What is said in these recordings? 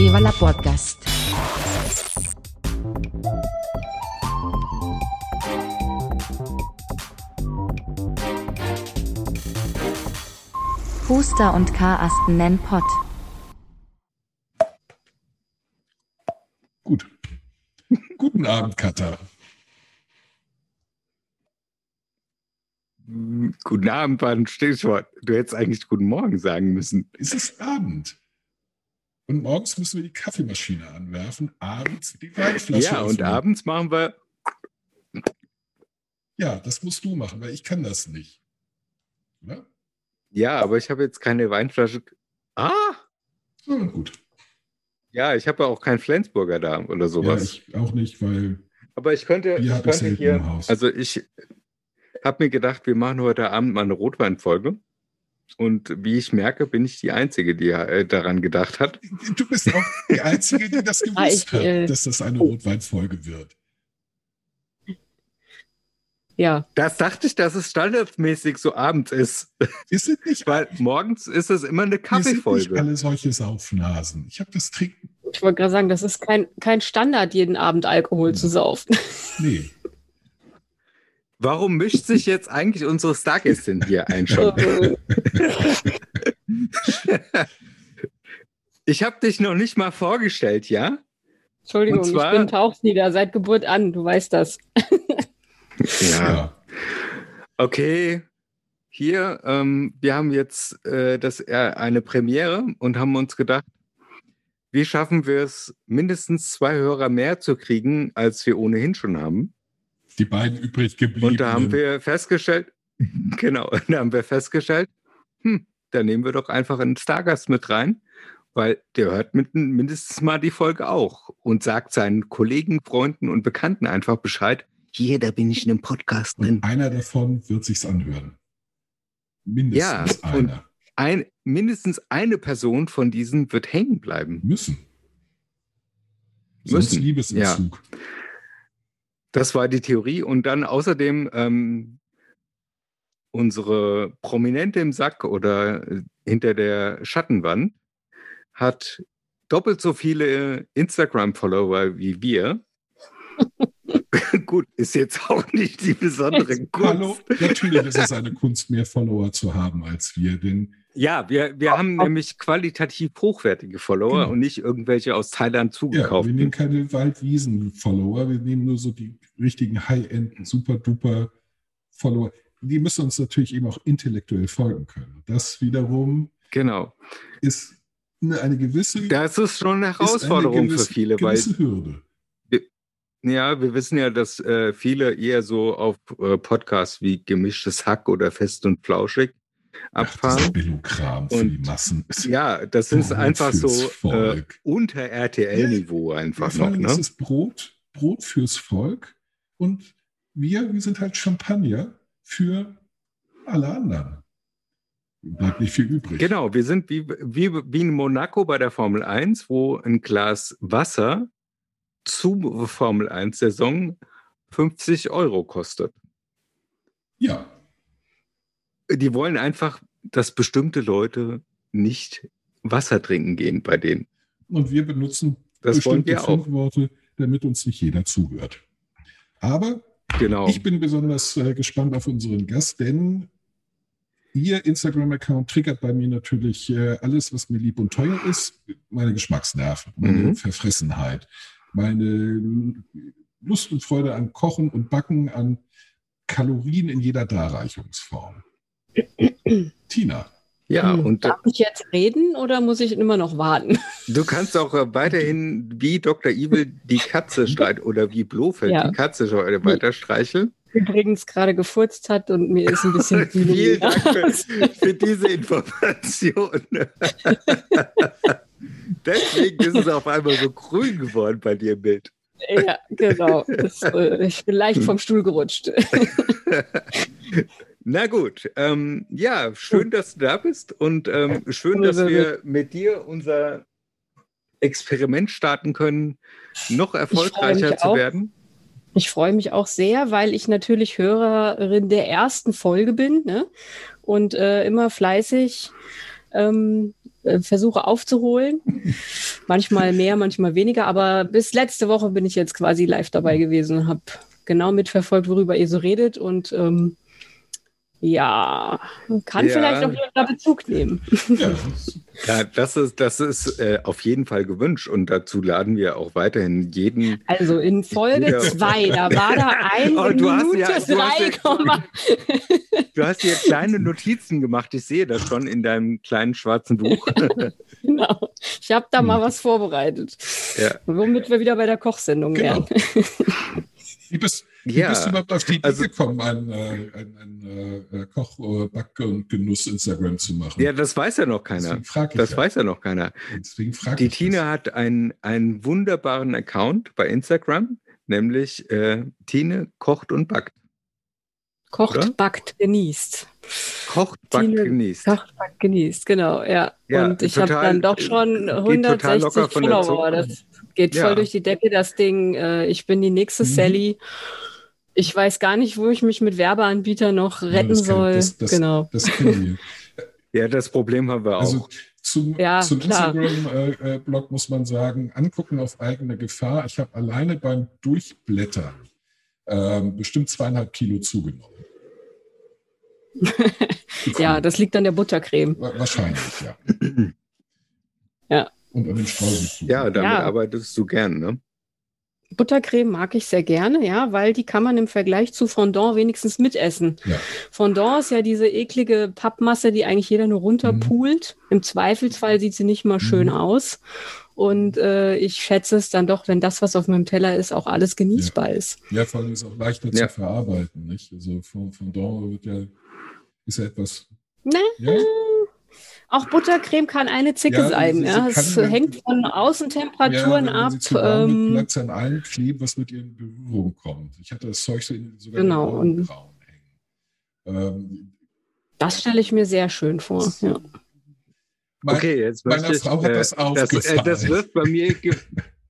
Viva la Podcast. Huster und Karasten nennen Pott. Gut. Guten Abend, Katha. Guten Abend war ein Stichwort. Du hättest eigentlich Guten Morgen sagen müssen. Es ist Abend. Und morgens müssen wir die Kaffeemaschine anwerfen, abends die Weinflasche. Ja, und öffnen. abends machen wir. Ja, das musst du machen, weil ich kann das nicht. Oder? Ja, aber ich habe jetzt keine Weinflasche. Ah! So, gut. Ja, ich habe ja auch keinen Flensburger da oder Ja, sowas. ich auch nicht, weil aber ich könnte, ich könnte hier. im Haus. Also ich habe mir gedacht, wir machen heute Abend mal eine Rotweinfolge. Und wie ich merke, bin ich die Einzige, die äh, daran gedacht hat. du bist auch die Einzige, die das Ah, gewusst ich, äh, hat, dass das eine Rotweinfolge wird. Ja, Das dachte ich, dass es standardmäßig so abends ist. Wir sind nicht, Weil morgens ist es immer eine wir sind nicht Kaffeefolge. alle solche Saufnasen. Ich habe das Trinken. ich wollte gerade sagen, das ist kein, kein Standard, jeden Abend Alkohol zu saufen. Nee. Warum mischt sich jetzt eigentlich unsere Stargästin hier ein schon? Ich habe dich noch nicht mal vorgestellt, ja? Entschuldigung, zwar- ich bin Tauchnieder seit Geburt an, du weißt das. Ja. Okay. Hier, ähm, wir haben jetzt äh, das, äh, eine Premiere und haben uns gedacht, wie schaffen wir es, mindestens zwei Hörer mehr zu kriegen, als wir ohnehin schon haben? Die beiden übrig geblieben. Und da haben wir festgestellt, genau, da haben wir festgestellt, hm, da nehmen wir doch einfach einen Stargast mit rein, weil der hört mit, mindestens mal die Folge auch und sagt seinen Kollegen, Freunden und Bekannten einfach Bescheid. Hier, da bin ich in einem Podcast drin. Und einer davon wird sich's anhören. Mindestens Ja, einer. Ein, mindestens eine Person von diesen wird hängen bleiben. Müssen. Sonst Müssen, Liebesentzug. Das war die Theorie. Und dann außerdem ähm, unsere Prominente im Sack oder äh, hinter der Schattenwand hat doppelt so viele Instagram-Follower wie wir. Gut, ist jetzt auch nicht die besondere Hallo, Kunst. natürlich ist es eine Kunst, mehr Follower zu haben als wir, denn Ja, wir, wir haben nämlich qualitativ hochwertige Follower Genau. und nicht irgendwelche aus Thailand ja, zugekauft. wir nehmen keine Waldwiesen-Follower, wir nehmen nur so die richtigen High-End, super-duper Follower. Die müssen uns natürlich eben auch intellektuell folgen können. Das wiederum genau. ist eine, eine gewisse, Das ist schon eine ist eine Herausforderung gewisse, für viele, weil gewisse Hürde. Ja, wir wissen ja, dass äh, viele eher so auf äh, Podcasts wie Gemischtes Hack oder Fest und Flauschig Ach, das abfahren. Billo-Kram für Und- die Massen. Ist Ja, das ist einfach so äh, unter RTL-Niveau einfach Vor noch. allem Ne? ist es Brot, Brot fürs Volk und wir, wir sind halt Champagner für alle anderen. Bleibt nicht viel übrig. Genau, wir sind wie, wie, wie in Monaco bei der Formel 1, wo ein Glas Wasser zu Formel 1-Saison 50 Euro kostet. Ja, Die wollen einfach, dass bestimmte Leute nicht Wasser trinken gehen bei denen. und wir benutzen Das bestimmte wir auch. Worte, damit uns nicht jeder zuhört. Aber Genau. ich bin besonders äh, gespannt auf unseren Gast, denn Ihr Instagram-Account triggert bei mir natürlich äh, alles, was mir lieb und teuer ist. Meine Geschmacksnerven, meine Mhm. Verfressenheit, meine Lust und Freude an Kochen und Backen, an Kalorien in jeder Darreichungsform. Tina, ja, Hm, und äh, Darf ich jetzt reden oder muss ich immer noch warten? Du kannst auch äh, weiterhin wie Dr. Evil die Katze streicheln oder wie Blofeld Ja. die Katze weiter streicheln. Übrigens gerade gefurzt hat und mir ist ein bisschen Vielen Dank für, für diese Information. Deswegen ist es auf einmal so grün geworden bei dir im Bild. ja, genau. Das, äh, ich bin leicht vom Stuhl gerutscht. Na gut, ähm, ja, schön, dass du da bist und ähm, schön, dass wir mit dir unser Experiment starten können, noch erfolgreicher zu auch. werden. Ich freue mich auch sehr, weil ich natürlich Hörerin der ersten Folge bin ne? und äh, immer fleißig ähm, äh, versuche aufzuholen. manchmal mehr, manchmal weniger, aber bis letzte Woche bin ich jetzt quasi live dabei gewesen und habe genau mitverfolgt, worüber ihr so redet und ähm, ja, kann Ja. vielleicht auch jemand da Bezug nehmen. Ja, Ja, das ist, das ist äh, auf jeden Fall gewünscht und dazu laden wir auch weiterhin jeden. Also in Folge Ja. 2, da war da ein Oh, du hast Minute ja- du hast ja- 3, Du hast dir kleine Notizen gemacht, ich sehe das schon in deinem kleinen schwarzen Buch. genau. Ich habe da mal Hm. was vorbereitet. Ja. Womit wir wieder bei der Kochsendung Genau. wären. Wie bist, wie Ja, bist du überhaupt auf die Idee also- gekommen, ein, äh, ein, ein äh, Koch-, äh, Back- und Genuss-Instagram zu machen? ja, das weiß ja noch keiner. Deswegen frage ich Das ja. weiß ja noch keiner. Deswegen frag Die ich Tina das. hat einen, einen wunderbaren Account bei Instagram, nämlich äh, Tine kocht und backt. Kocht, Oder? backt, genießt. Kocht, backt, Tine genießt. Kocht, backt, genießt, genau, ja. Ja, und ich habe dann doch schon geht total locker 160 von der Follower. Das geht Ja. voll durch die Decke, das Ding. Ich bin die nächste Mhm. Sally. Ich weiß gar nicht, wo ich mich mit Werbeanbietern noch Ja, retten das kenn- soll. Das, das, genau. Das kennen wir. Ja, das Problem haben wir auch. Also zum, Ja, zum. Instagram-Blog muss man sagen, angucken auf eigene Gefahr. Ich habe alleine beim Durchblättern ähm, bestimmt zweieinhalb Kilo zugenommen. Ja, das liegt an der Buttercreme. Wa- Wahrscheinlich, ja. Ja. Und an den Streuselkuchen. ja, damit Ja. arbeitest du gern, ne? Buttercreme mag ich sehr gerne, ja, weil die kann man im Vergleich zu Fondant wenigstens mitessen. Ja. Fondant ist ja diese eklige Pappmasse, die eigentlich jeder nur runterpult. Im Zweifelsfall sieht sie nicht mal schön Mhm. aus. Und äh, ich schätze es dann doch, wenn das, was auf meinem Teller ist, auch alles genießbar ist. Ja, vor allem ist es auch leichter Ja. zu verarbeiten. Nicht? Also Dorn wird ja, ist ja etwas. Ne? Ja, Auch Buttercreme kann eine Zicke Ja, sein. sie- sie Ja. Es hängt von Außentemperaturen ja, ab. Ähm, es an allem kleben, was mit ihr in Berührung kommt. Ich hatte das Zeug so in, sogar Genau, in Augenbrauen hängen. Ähm, das stelle ich mir sehr schön vor. Ja. mein, Okay, jetzt meiner möchte ich, Frau hat äh, das das, aufgefallen. äh, das wirft bei mir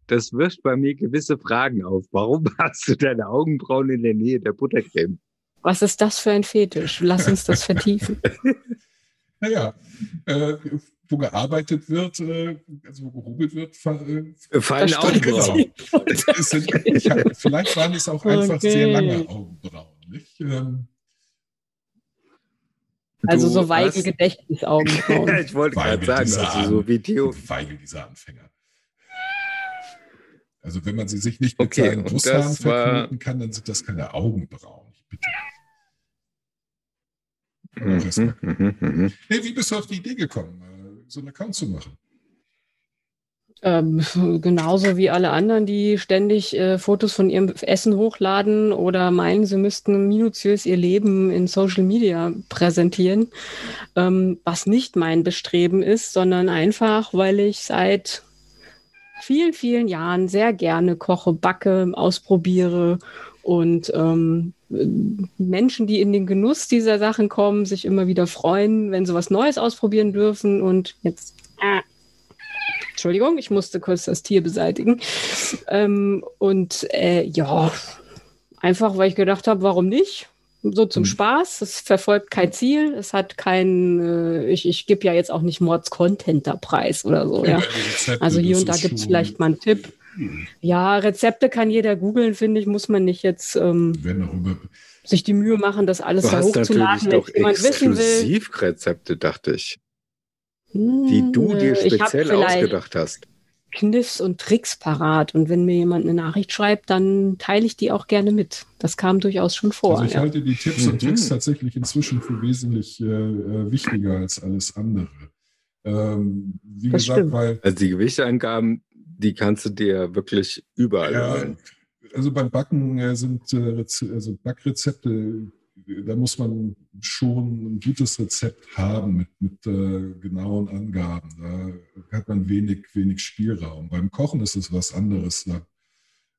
das wirft bei mir gewisse Fragen auf. Warum hast du deine Augenbrauen in der Nähe der Buttercreme? Was ist das für ein Fetisch? Lass uns das vertiefen. Naja, äh, wo gearbeitet wird, äh, also wo gehobelt wird, äh, Äh, Fallen. Augenbrauen. es sind, ich hab, vielleicht waren es auch einfach Okay. sehr lange Augenbrauen. Nicht? Ähm, Also so weige hast- Gedächtnisaugenbrauen. ich wollte gerade sagen, also so wie Theo. Weigel, dieser Anfänger. Also wenn man sie sich nicht mit Okay, seinen Brusthaaren verknoten kann, dann sind das keine Augenbrauen. Ich bitte. Mhm, mhm, mhm. Hey, wie bist du auf die Idee gekommen, äh, so einen Account zu machen? ähm, genauso wie alle anderen, die ständig äh, Fotos von ihrem Essen hochladen oder meinen, sie müssten minutiös ihr Leben in Social Media präsentieren, ähm, was nicht mein Bestreben ist, sondern einfach, weil ich seit vielen, vielen Jahren sehr gerne koche, backe, ausprobiere und ähm, Menschen, die in den Genuss dieser Sachen kommen, sich immer wieder freuen, wenn sie was Neues ausprobieren dürfen und jetzt äh, Entschuldigung, ich musste kurz das Tier beseitigen. Ähm, und äh, ja, einfach, weil ich gedacht habe, warum nicht? So zum Mhm. Spaß. Es verfolgt kein Ziel. Es hat kein, äh, ich, ich gebe ja jetzt auch nicht Mords-Content da preis oder so. Ja. Rezepte, Also hier und da gibt es vielleicht mal einen Tipp. Ja, Rezepte kann jeder googeln, finde ich, muss man nicht jetzt ähm, sich die Mühe machen, das alles Du da hochzuladen, wenn jemand wissen will. Exklusivrezepte, dachte ich, die du Hm, dir ich hab speziell ausgedacht hast. Kniffs und Tricks parat. Und wenn mir jemand eine Nachricht schreibt, dann teile ich die auch gerne mit. Das kam durchaus schon vor. also ich ja. halte die Tipps und Mhm. Tricks tatsächlich inzwischen für wesentlich äh, äh, wichtiger als alles andere. Ähm, wie Das gesagt, stimmt. weil Also die Gewichtsangaben, die kannst du dir wirklich überall Ja, holen. also beim Backen äh, sind äh, also Backrezepte, äh, da muss man schon ein gutes Rezept haben mit, mit äh, genauen Angaben. Da hat man wenig, wenig Spielraum. Beim Kochen ist es was anderes. Da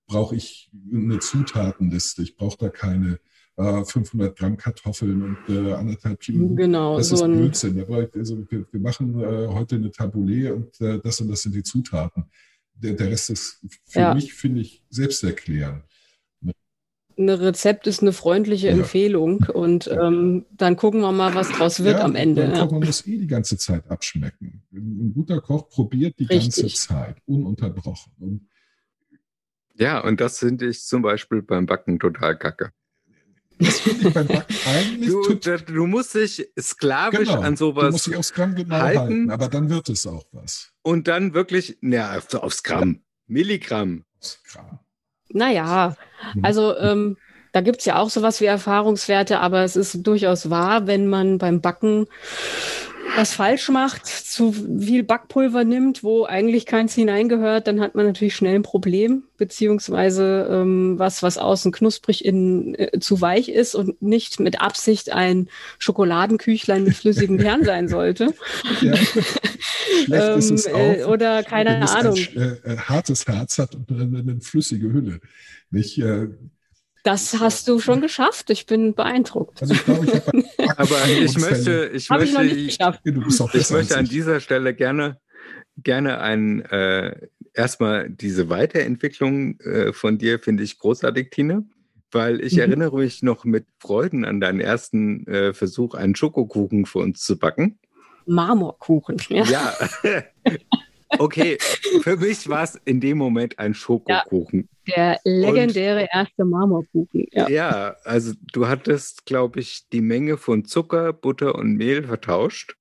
brauche ich eine Zutatenliste. Ich brauche da keine äh, 500 Gramm Kartoffeln und äh, anderthalb Kilo Genau, das so ist ein, Blödsinn. Also wir, wir machen äh, heute eine Tabbouleh und äh, das und das sind die Zutaten. Der, der Rest ist für Ja. mich, finde ich, selbsterklärend. ein Rezept ist eine freundliche Ja. Empfehlung und ähm, dann gucken wir mal, was draus wird Ja, am Ende. Man, Ja. man muss eh die ganze Zeit abschmecken. Ein guter Koch probiert die ganze Richtig. Zeit, ununterbrochen. Und Ja, und das finde ich zum Beispiel beim Backen total kacke. Das finde ich beim Backen eigentlich Du, du musst dich sklavisch genau. an Du musst sowas dich aufs Gramm genau halten. halten, aber dann wird es auch was. und dann wirklich, ja, aufs Gramm, Milligramm. Das Gramm. Naja, Mhm. also ähm, da gibt's ja auch sowas wie Erfahrungswerte, aber es ist durchaus wahr, wenn man beim Backen was falsch macht, zu viel Backpulver nimmt, wo eigentlich keins hineingehört, dann hat man natürlich schnell ein Problem, beziehungsweise ähm, was, was außen knusprig innen äh, zu weich ist und nicht mit Absicht ein Schokoladenküchlein mit flüssigem Kern sein sollte. Ja. Schlecht ist es Ähm, auch, äh, oder keine wenn es Ahnung. ein äh, äh, hartes Herz hat und eine, eine flüssige Hülle. Nicht, äh, Das hast du schon geschafft. Ich bin beeindruckt. also ich glaube, ich habe Aber ich möchte, ich Habe ich noch möchte, nicht geschafft. du bist auch ich besser möchte an ich. dieser Stelle gerne, gerne ein, äh, erstmal diese Weiterentwicklung äh, von dir finde ich großartig, Tine. Weil ich Mhm. erinnere mich noch mit Freuden an deinen ersten äh, Versuch, einen Schokokuchen für uns zu backen. Marmorkuchen. Ja. Ja. okay, für mich war es in dem Moment ein Schokokuchen. Der legendäre erste Marmorkuchen. Ja. Ja, also du hattest, glaube ich, die Menge von Zucker, Butter und Mehl vertauscht.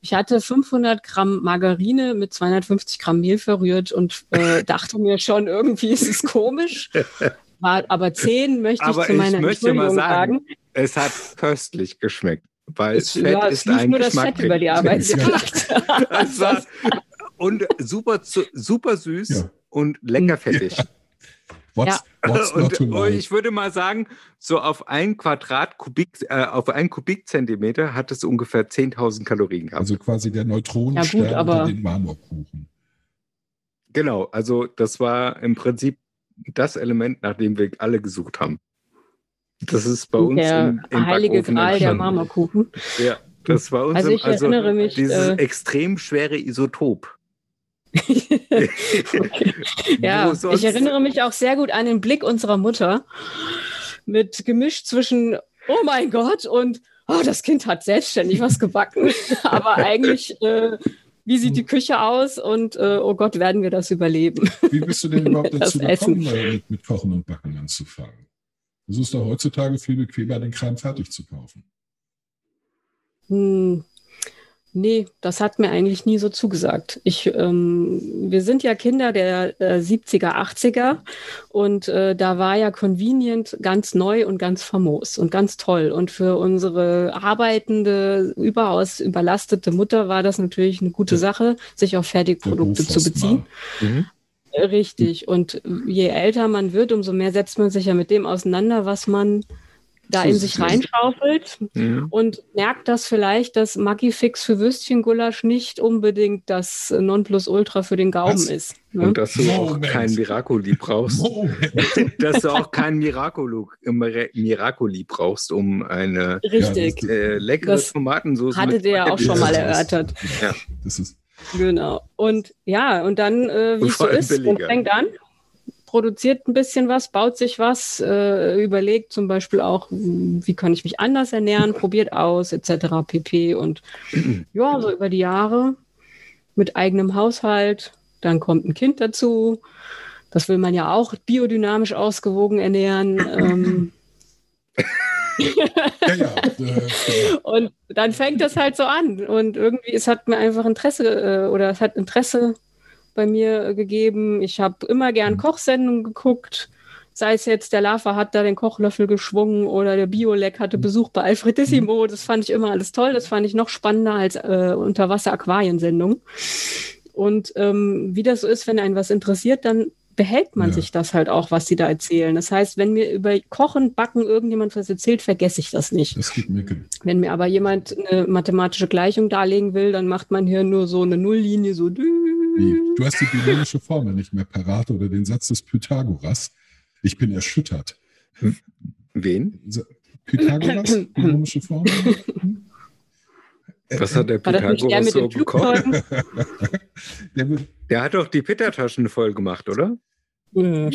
Ich hatte 500 Gramm Margarine mit 250 Gramm Mehl verrührt und äh, dachte mir schon, irgendwie ist es komisch. War aber 10 möchte ich Aber zu ich meiner möchte mal sagen, sagen. Es hat köstlich geschmeckt, weil Es, Fett ja, ist ein nur das Geschmack. Fett über die Arbeit Ja. gemacht. Es war, und super, super süß Ja. und lecker fettig. What's, what's not Und, und like? ich würde mal sagen, so auf ein Quadratkubik, äh, auf ein Kubikzentimeter hat es ungefähr 10.000 Kalorien gehabt. Also quasi der Neutronenstern Ja, gut, aber- den Marmorkuchen. genau, also das war im Prinzip das Element, nach dem wir alle gesucht haben. Das ist bei uns der im, im heilige Backofen Gral der. Marmorkuchen. Ja, das war uns Also ich erinnere mich, dieses äh, extrem schwere Isotop. Ja, ich erinnere mich auch sehr gut an den Blick unserer Mutter mit gemischt zwischen Oh mein Gott und Oh, das Kind hat selbstständig was gebacken. Aber eigentlich, äh, wie sieht die Küche aus und äh, oh Gott, werden wir das überleben? Wie bist du denn überhaupt dazu Essen. gekommen, mit, mit Kochen und Backen anzufangen? Es ist doch heutzutage viel bequemer, den Kram fertig zu kaufen. Hm, nee, das hat mir eigentlich nie so zugesagt. Ich, ähm, wir sind ja Kinder der äh, 70er, 80er und äh, da war ja Convenient ganz neu und ganz famos und ganz toll. Und für unsere arbeitende, überaus überlastete Mutter war das natürlich eine gute. Sache, sich auf Fertigprodukte zu beziehen. Mhm. Richtig. Und je älter man wird, umso mehr setzt man sich ja mit dem auseinander, was man da in sich reinschaufelt Mhm. und merkt das vielleicht, dass Maggi Fix für Würstchengulasch nicht unbedingt das Nonplusultra für den Gaumen Was? ist. Ne? Und dass du auch Moment. kein Miracoli brauchst. Dass du auch kein Miracolo, Miracoli brauchst, um eine Richtig. Ja, äh, leckere Das Tomatensauce Hatte mit der auch Spaghetti schon mal Ja, erörtert. Ja. Das ist, Genau. Und ja, und dann, äh, wie Und es so ist, billiger. fängt an, produziert ein bisschen was, baut sich was, äh, überlegt zum Beispiel auch, wie kann ich mich anders ernähren, probiert aus, etc. pp. Und ja, so über die Jahre mit eigenem Haushalt, dann kommt ein Kind dazu. Das will man ja auch biodynamisch ausgewogen ernähren. ähm, ja, ja. Äh, genau. Und dann fängt das halt so an. Und irgendwie, es hat mir einfach Interesse äh, oder es hat Interesse bei mir äh, gegeben. Ich habe immer gern Mhm. Kochsendungen geguckt. Sei es jetzt, der Lava hat da den Kochlöffel geschwungen oder der Biolek hatte Besuch bei Alfredissimo. Das fand ich immer alles toll. Das fand ich noch spannender als äh, Unterwasser-Aquariensendung. Und ähm, wie das so ist, wenn einen was interessiert, dann behält man Ja. sich das halt auch, was sie da erzählen. Das heißt, wenn mir über Kochen, Backen irgendjemand was erzählt, vergesse ich das nicht. Das geht mir Wenn mir aber jemand eine mathematische Gleichung darlegen will, dann macht man hier nur so eine Nulllinie, so. Du hast die binomische Formel nicht mehr parat oder den Satz des Pythagoras. Ich bin erschüttert. Wen? Pythagoras, binomische Formel? Äh, Was hat der der Pythagoras mit so bekommen? Der hat doch die Pittertaschen voll gemacht, oder? Ja.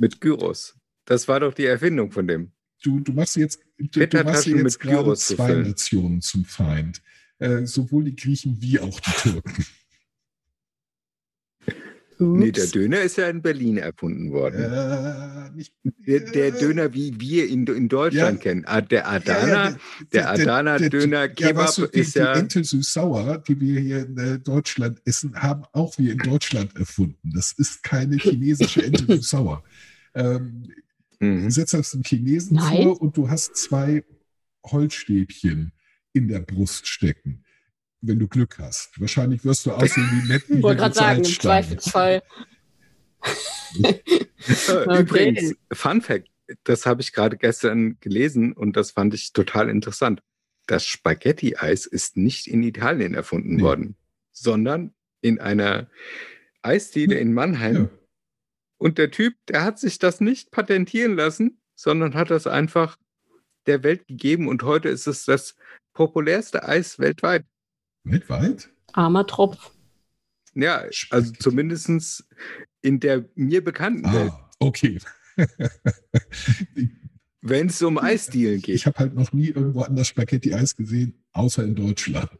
Mit Gyros. Das war doch die Erfindung von dem. Du, du machst jetzt, du, du machst jetzt gerade zwei Nationen zum Feind. Äh, sowohl die Griechen wie auch die Türken. Nee, der Döner ist ja in Berlin erfunden worden. Äh, nicht, der, der, Döner, wie wir ihn in Deutschland ja, kennen. Ah, der Adana, ja, der, Adana Döner Kebab ja, weißt du, die, ist ja. Die Ente süß-sauer, die wir hier in äh, Deutschland essen, haben auch wir in Deutschland erfunden. Das ist keine chinesische Ente süß-sauer. Ähm, mhm. Setz das einen Chinesen Nein. vor und du hast zwei Holzstäbchen in der Brust stecken wenn du Glück hast. Wahrscheinlich wirst du aussehen wie Matt. Ich wollte gerade sagen, im Zweifelsfall. okay. Übrigens, Fun Fact, das habe ich gerade gestern gelesen und das fand ich total interessant. Das Spaghetti-Eis ist nicht in Italien erfunden nee. worden, sondern in einer Eisdiele in Mannheim. Ja. Und der Typ, der hat sich das nicht patentieren lassen, sondern hat das einfach der Welt gegeben und heute ist es das populärste Eis weltweit. Weltweit? Armer Tropf. Ja, also zumindest in der mir bekannten ah, Welt. Okay. Wenn es um Eisdielen geht. Ich habe halt noch nie irgendwo anders Spaghetti-Eis gesehen, außer in Deutschland.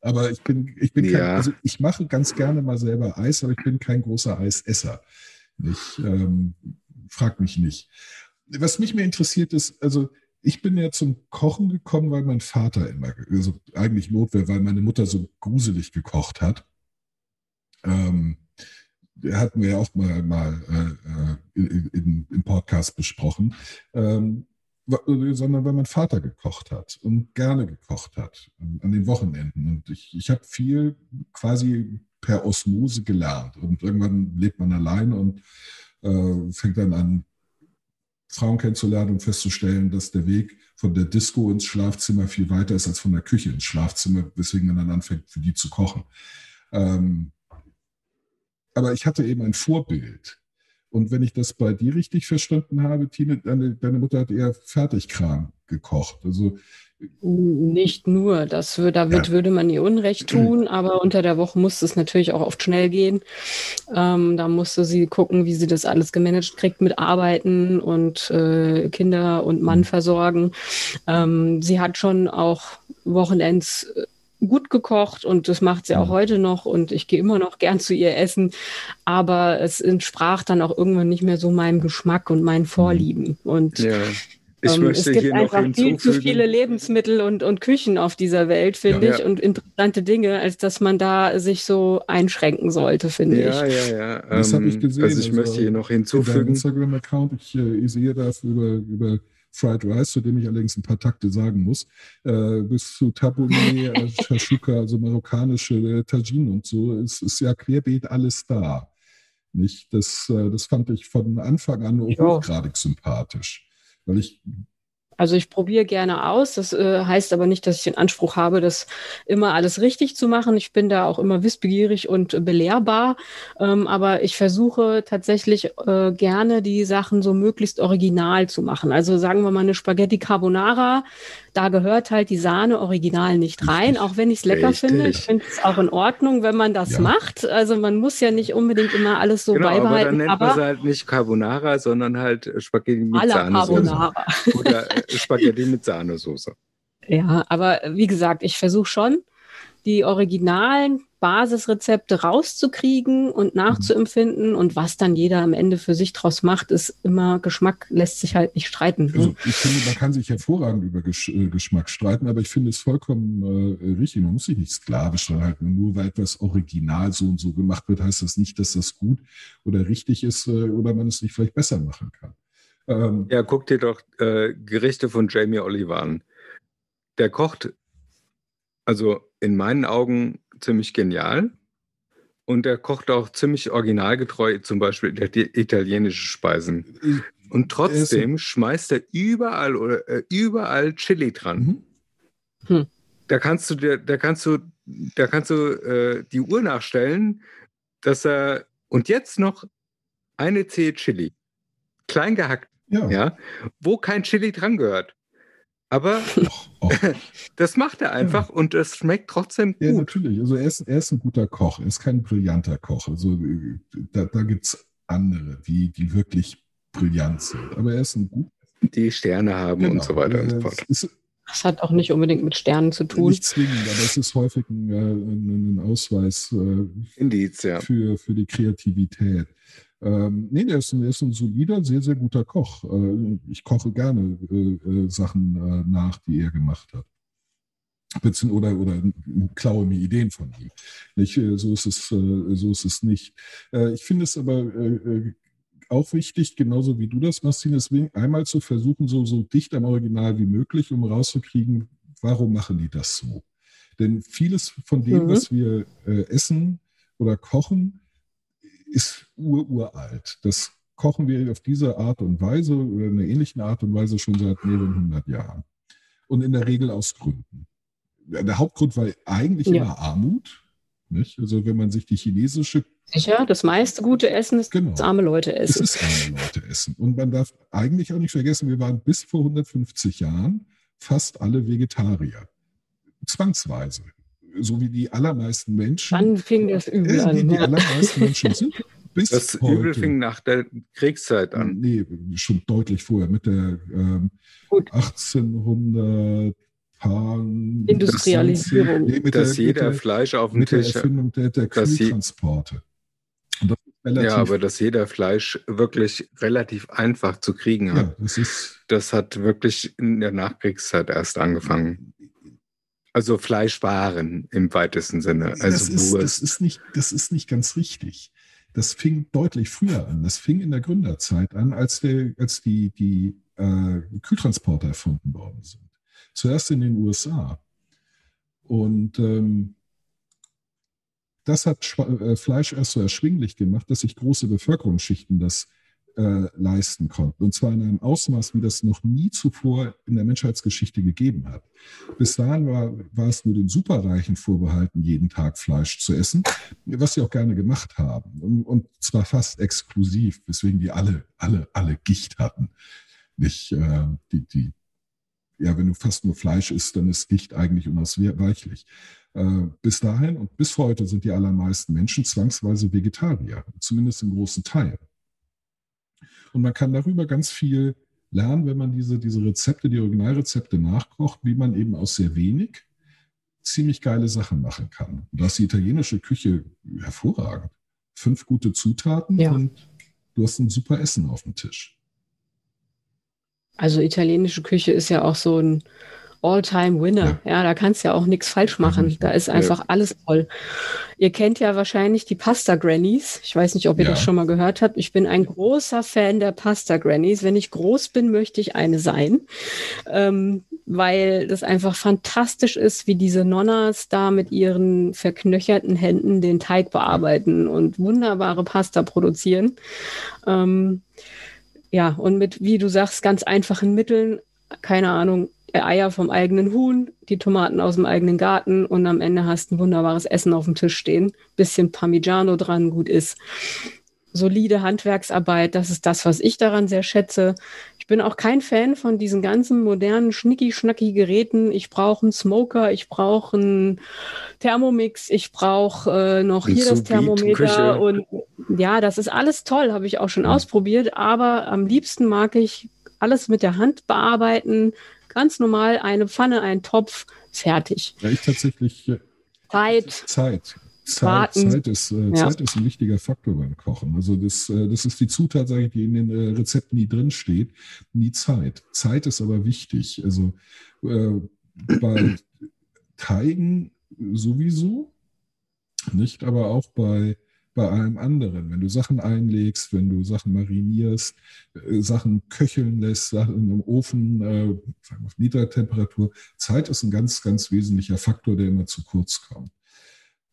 Aber ich bin, ich bin ja. kein, also ich mache ganz gerne mal selber Eis, aber ich bin kein großer Eisesser. Ich ähm, frag mich nicht. Was mich mehr interessiert ist, also ich bin ja zum Kochen gekommen, weil mein Vater immer, also eigentlich Notwehr, weil meine Mutter so gruselig gekocht hat. Ähm, hatten wir ja auch mal, mal äh, in, in, im Podcast besprochen. Ähm, sondern weil mein Vater gekocht hat und gerne gekocht hat an den Wochenenden. Und ich, ich habe viel quasi per Osmose gelernt. Und irgendwann lebt man allein und äh, fängt dann an, Frauen kennenzulernen und festzustellen, dass der Weg von der Disco ins Schlafzimmer viel weiter ist als von der Küche ins Schlafzimmer, weswegen man dann anfängt, für die zu kochen. Ähm, aber ich hatte eben ein Vorbild. Und wenn ich das bei dir richtig verstanden habe, Tine, deine, deine Mutter hat eher Fertigkram gekocht. Also nicht nur, das damit ja. würde man ihr Unrecht tun, aber unter der Woche musste es natürlich auch oft schnell gehen. Ähm, da musste sie gucken, wie sie das alles gemanagt kriegt mit Arbeiten und äh, Kinder und Mann mhm. versorgen. Ähm, sie hat schon auch Wochenends äh, gut gekocht und das macht sie auch mhm. heute noch und ich gehe immer noch gern zu ihr essen, aber es entsprach dann auch irgendwann nicht mehr so meinem Geschmack und meinen mhm. Vorlieben und ja. Ich ähm, es gibt einfach viel zu viele Lebensmittel und, und Küchen auf dieser Welt, finde ja. ich, und interessante Dinge, als dass man da sich so einschränken sollte, finde ja, ich. Ja, ja, ja. Das habe ich ähm, gesehen. Also ich also möchte hier noch hinzufügen. Instagram-Account, ich, äh, ich sehe das über, über Fried Rice, zu dem ich allerdings ein paar Takte sagen muss, äh, bis zu Tabbouleh, äh, Shashuka, also marokkanische äh, Tajin und so, es ist ja querbeet alles da. Nicht? Das, äh, das fand ich von Anfang an hochgradig sympathisch weil ich also ich probiere gerne aus. Das äh, heißt aber nicht, dass ich den Anspruch habe, das immer alles richtig zu machen. Ich bin da auch immer wissbegierig und belehrbar. Ähm, aber ich versuche tatsächlich äh, gerne die Sachen so möglichst original zu machen. Also sagen wir mal eine Spaghetti Carbonara da gehört halt die Sahne original nicht rein, auch wenn ich es lecker Richtig. finde. Ich finde es auch in Ordnung, wenn man das ja. macht. Also man muss ja nicht unbedingt immer alles so genau, beibehalten. Aber dann nennt man es halt nicht Carbonara, sondern halt Spaghetti mit Sahnesoße. Oder äh, Spaghetti mit Sahnesoße. Ja, aber wie gesagt, ich versuche schon, die originalen Basisrezepte rauszukriegen und nachzuempfinden und was dann jeder am Ende für sich draus macht, ist immer Geschmack lässt sich halt nicht streiten. Also ich finde, man kann sich hervorragend über Gesch äh, Geschmack streiten, aber ich finde es vollkommen äh, richtig. Man muss sich nicht sklavisch dran halten. Nur weil etwas original so und so gemacht wird, heißt das nicht, dass das gut oder richtig ist äh, oder man es nicht vielleicht besser machen kann. Ähm, ja, guck dir doch äh, Gerichte von Jamie Oliver an. Der kocht also in meinen Augen ziemlich genial. Und er kocht auch ziemlich originalgetreu, zum Beispiel italienische Speisen. Und trotzdem schmeißt er überall oder äh, überall Chili dran. Mhm. Hm. Da kannst du dir, da kannst du, da kannst du äh, die Uhr nachstellen, dass er und jetzt noch eine Zehe Chili, klein gehackt, ja. ja, wo kein Chili dran gehört. Aber oh, das macht er einfach ja. und es schmeckt trotzdem gut. Ja, natürlich. Also er ist, er ist ein guter Koch. Er ist kein brillanter Koch. Also da, da gibt es andere, die, die wirklich brillant sind. Aber er ist ein gut. Die Sterne haben Genau. und so weiter und so Äh, fort. Das hat auch nicht unbedingt mit Sternen zu tun. nicht zwingend, aber es ist häufig ein, äh, ein, ein Ausweis äh, Indiz, ja. für, für die Kreativität. Ähm, nee, der ist, ein, der ist ein solider, sehr, sehr guter Koch. Äh, ich koche gerne äh, äh, Sachen äh, nach, die er gemacht hat. Oder, oder klaue mir Ideen von ihm. Nicht, äh, so, ist es, äh, so ist es nicht. Äh, ich finde es aber äh, äh, auch wichtig, genauso wie du das machst, deswegen einmal zu versuchen, so, so dicht am Original wie möglich, um rauszukriegen, warum machen die das so? Denn vieles von dem, Mhm. was wir äh, essen oder kochen, ist ururalt. Das kochen wir auf diese Art und Weise oder in einer ähnlichen Art und Weise schon seit mehreren hundert Jahren. Und in der Regel aus Gründen. Der Hauptgrund war eigentlich Ja. immer Armut. Nicht? Also wenn man sich die chinesische Sicher, das meiste gute Essen ist Genau. das arme Leute es essen. ist arme Leute essen. Und man darf eigentlich auch nicht vergessen, wir waren bis vor 150 Jahren fast alle Vegetarier. Zwangsweise. So wie die allermeisten Menschen. Wann fing das Übel Ja, die, an? die Ja. allermeisten Menschen sind bis Das heute. Übel fing nach der Kriegszeit an. Nee, schon deutlich vorher, mit der ähm, Gut. 1800 Industrialisierung. Nee, mit Dass der, jeder mit der, Fleisch auf dem mit der Tisch hat. Erfindung der, der Kühltransporte. Ist relativ, Ja, aber dass jeder Fleisch wirklich relativ einfach zu kriegen hat, ja, das ist das hat wirklich in der Nachkriegszeit erst angefangen. Also Fleischwaren im weitesten Sinne. das, Also ist, das, ist nicht, das ist nicht ganz richtig. Das fing deutlich früher an. Das fing in der Gründerzeit an, als, der, als die, die äh, Kühltransporter erfunden worden sind. Zuerst in den USA. Und ähm, das hat äh, Fleisch erst so erschwinglich gemacht, dass sich große Bevölkerungsschichten das äh, leisten konnten. Und zwar in einem Ausmaß, wie das noch nie zuvor in der Menschheitsgeschichte gegeben hat. Bis dahin war, war es nur den Superreichen vorbehalten, jeden Tag Fleisch zu essen, was sie auch gerne gemacht haben. Und, und zwar fast exklusiv, weswegen die alle, alle, alle Gicht hatten. Nicht, äh, die, die, ja, wenn du fast nur Fleisch isst, dann ist Gicht eigentlich unausweichlich. Äh, bis dahin und bis heute sind die allermeisten Menschen zwangsweise Vegetarier, zumindest im großen Teil. Und man kann darüber ganz viel lernen, wenn man diese, diese Rezepte, die Originalrezepte nachkocht, wie man eben aus sehr wenig ziemlich geile Sachen machen kann. Und da ist die italienische Küche hervorragend. Fünf gute Zutaten Ja. und du hast ein super Essen auf dem Tisch. Also italienische Küche ist ja auch so ein All-Time-Winner. Ja. da kannst du ja auch nichts falsch machen. Da ist einfach alles toll. Ihr kennt ja wahrscheinlich die Pasta Grannies. Ich weiß nicht, ob ihr Ja. das schon mal gehört habt. Ich bin ein großer Fan der Pasta Grannies. Wenn ich groß bin, möchte ich eine sein. Ähm, weil das einfach fantastisch ist, wie diese Nonnas da mit ihren verknöcherten Händen den Teig bearbeiten und wunderbare Pasta produzieren. Ähm, ja, und mit, wie du sagst, ganz einfachen Mitteln, keine Ahnung, Eier vom eigenen Huhn, die Tomaten aus dem eigenen Garten und am Ende hast ein wunderbares Essen auf dem Tisch stehen. Bisschen Parmigiano dran, gut ist. Solide Handwerksarbeit, das ist das, was ich daran sehr schätze. Ich bin auch kein Fan von diesen ganzen modernen Schnicki-Schnacki-Geräten. Ich brauche einen Smoker, ich brauche einen Thermomix, ich brauche äh, noch Ein hier das Thermometer und ja, das ist alles toll, habe ich auch schon ausprobiert, aber am liebsten mag ich alles mit der Hand bearbeiten, ganz normal, eine Pfanne, ein Topf, fertig. Ja, ich tatsächlich äh, Zeit, Zeit. Zeit. Zeit, ist, äh, Ja. Zeit ist ein wichtiger Faktor beim Kochen. Also das, äh, das ist die Zutat, sage ich, die in den äh, Rezepten nie drin steht. Nie Zeit. Zeit ist aber wichtig. Also äh, bei Teigen sowieso, nicht, aber auch bei, bei allem anderen. Wenn du Sachen einlegst, wenn du Sachen marinierst, äh, Sachen köcheln lässt, Sachen im Ofen, äh, auf niedriger Temperatur. Zeit ist ein ganz, ganz wesentlicher Faktor, der immer zu kurz kommt.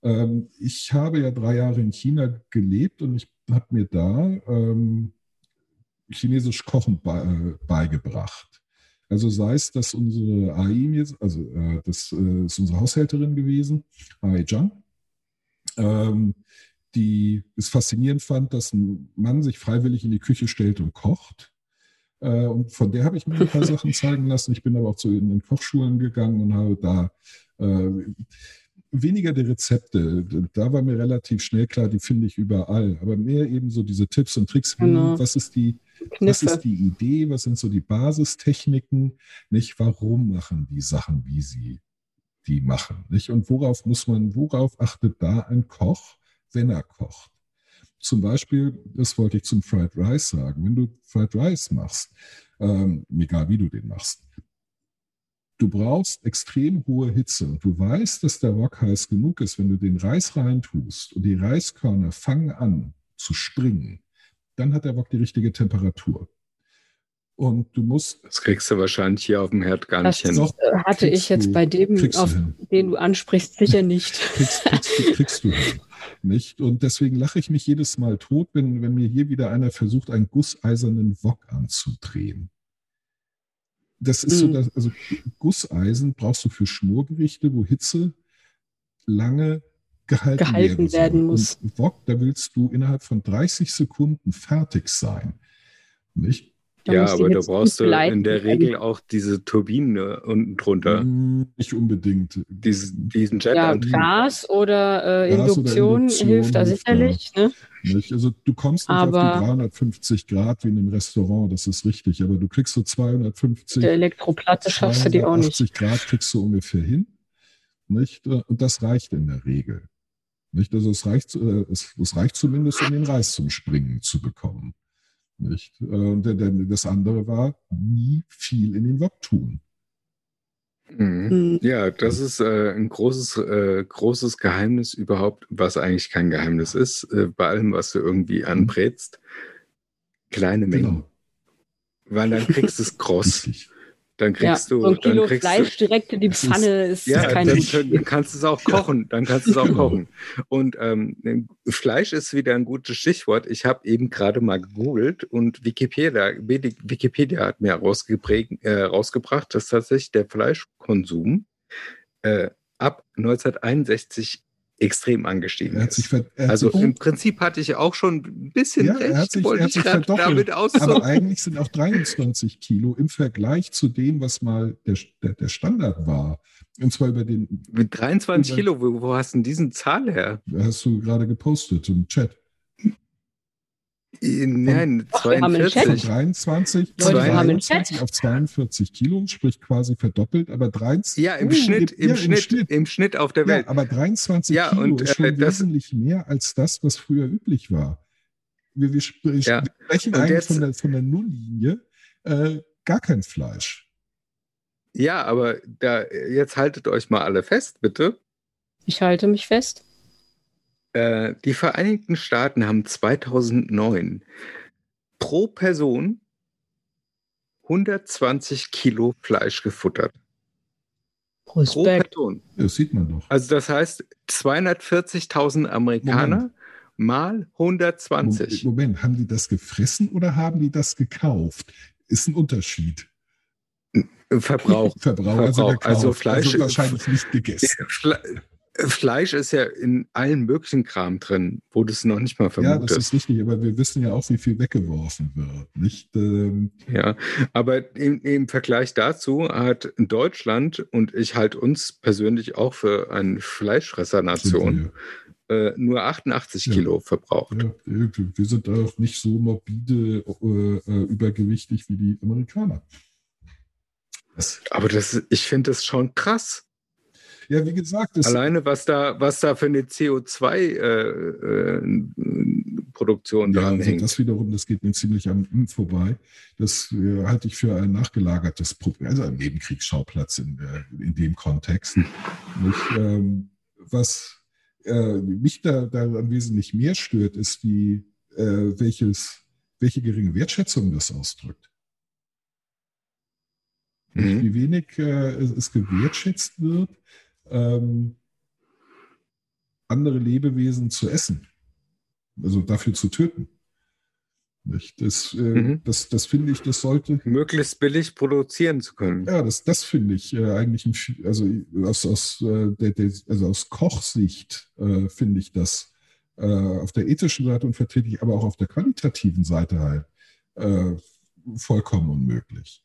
Ähm, ich habe ja drei Jahre in China gelebt und ich habe mir da ähm, chinesisch Kochen bei, äh, beigebracht. Also sei es, dass unsere AI, also äh, das äh, ist unsere Haushälterin gewesen, AI Zhang, ähm, die es faszinierend fand, dass ein Mann sich freiwillig in die Küche stellt und kocht. Äh, und von der habe ich mir ein paar Sachen zeigen lassen. Ich bin aber auch zu in den Kochschulen gegangen und habe da äh, weniger die Rezepte. Da war mir relativ schnell klar, die finde ich überall. Aber mehr eben so diese Tipps und Tricks. Wie, Genau. Was ist die, Was Kniffe. ist die Idee? Was sind so die Basistechniken? Nicht, warum machen die Sachen, wie sie die machen? Nicht? Und worauf muss man, worauf achtet da ein Koch, wenn er kocht? Zum Beispiel, das wollte ich zum Fried Rice sagen, wenn du Fried Rice machst, ähm, egal wie du den machst, du brauchst extrem hohe Hitze und du weißt, dass der Wok heiß genug ist, wenn du den Reis reintust und die Reiskörner fangen an zu springen, dann hat der Wok die richtige Temperatur. Und du musst Das kriegst du wahrscheinlich hier auf dem Herd gar Das nicht hin. Doch, Äh, Hatte ich jetzt du- bei dem, auf hin. den du ansprichst, sicher nicht. kriegst, kriegst, du, kriegst du hin. Nicht? Und deswegen lache ich mich jedes Mal tot, wenn, wenn mir hier wieder einer versucht, einen gusseisernen Wok anzudrehen. Das ist so, Mhm. dass, also Gusseisen brauchst du für Schmorgerichte, wo Hitze lange gehalten, Gehalten werden, werden muss. Und Wok, da willst du innerhalb von 30 Sekunden fertig sein. Nicht? Da Ja, aber da brauchst du in der. Regel auch diese Turbine unten drunter. Mm, Nicht unbedingt. Diesen, diesen Ja, Jetantrieb. Gas oder äh, Gas oder Induktion, Induktion hilft da sicherlich. Ne? Nicht? Also du kommst nicht Aber- auf die 350 Grad wie in einem Restaurant, das ist richtig, aber du kriegst so 250, Der Elektroplatte schaffst du die auch nicht. 280 Grad kriegst du ungefähr hin. Nicht? Und das reicht in der Regel. Nicht? Also es reicht, äh, es, es reicht zumindest, um den Reis zum Springen zu bekommen. Nicht? Äh, Und der- das andere war, nie viel in den Wok tun. Mhm. Hm. Ja, das ist äh, ein großes, äh, großes Geheimnis überhaupt, was eigentlich kein Geheimnis ist, äh, bei allem, was du irgendwie anbrätst. Kleine Mengen. Genau. Weil dann kriegst du es kross. Dann Ja, kriegst du, so ein Kilo dann kriegst Fleisch du, direkt in die Pfanne ist, ja, kein dann, dann kannst du es auch kochen. Dann kannst du es auch Genau. kochen. Und ähm, Fleisch ist wieder ein gutes Stichwort. Ich habe eben gerade mal gegoogelt und Wikipedia, Wikipedia hat mir äh, rausgebracht, dass tatsächlich der Fleischkonsum äh, ab 1961 extrem angestiegen Er hat sich, ist. ver- hat Also sich im Prinzip hatte ich auch schon ein bisschen Ja, er recht, hat sich- wollte er hat ich sich gerade verdoppelt. damit Aber eigentlich sind auch 23 Kilo im Vergleich zu dem, was mal der, der, der Standard war. Und zwar über den, Mit 23 Über- Kilo, wo, wo hast du denn diesen Zahl her? hast du gerade gepostet im Chat. Äh, Nein, Doch, wir haben einen Chat. Von 42. 23, Leute, wir haben einen 22 auf 42 Kilo, sprich quasi verdoppelt, aber 23. Ja, im Oh, Schnitt, im, ja, Schnitt, im Schnitt auf der Ja, Welt. aber 23 Ja, Kilo und, ist schon äh, das- wesentlich mehr als das, was früher üblich war. Wir, wir, spr- Ja, wir sprechen und eigentlich jetzt- von der, von der Nulllinie äh, gar kein Fleisch. Ja, aber da, jetzt haltet euch mal alle fest, bitte. Ich halte mich fest. Äh, die Vereinigten Staaten haben 2009 pro Person 120 Kilo Fleisch gefuttert. Pro Respekt. Person. Das sieht man doch. Also das heißt 240.000 Amerikaner mal 120. Moment, haben die das gefressen oder haben die das gekauft? Ist ein Unterschied. Verbrauch. Verbrauch, also Verbrauch. gekauft. Also Fleisch- also wahrscheinlich nicht gegessen. Fle Fleisch ist ja in allen möglichen Kram drin, wo du es noch nicht mal Ja, das ist richtig, aber wir wissen ja auch, wie viel weggeworfen wird. Nicht? Ähm, Ja, aber im, im Vergleich dazu hat Deutschland und ich halte uns persönlich auch für eine Fleischfressernation äh, nur 88 Ja. Kilo verbraucht. wir, ja, wir sind auch nicht so morbide äh, äh, übergewichtig wie die Amerikaner. Das, Aber das, ich finde das schon krass. Ja, wie gesagt, das, Alleine was da, was da für eine CO2-Produktion ja, dran also hängt. das wiederum, das geht mir ziemlich am M vorbei. Das äh, halte ich für ein nachgelagertes Problem, also ein Nebenkriegsschauplatz in, der, in dem Kontext. Nicht, ähm, was äh, mich da daran wesentlich mehr stört, ist die, äh, welches, welche geringe Wertschätzung das ausdrückt. Mhm. Wie wenig äh, es, es gewertschätzt wird, ähm, andere Lebewesen zu essen, also dafür zu töten. Nicht? Das, äh, Mhm. das, das finde ich, das sollte, Möglichst billig produzieren zu können. ja, das, das finde ich äh, eigentlich, ein, also aus, aus, äh, der, der, also aus Kochsicht äh, finde ich das äh, auf der ethischen Seite und vertrete ich aber auch auf der qualitativen Seite halt äh, vollkommen unmöglich.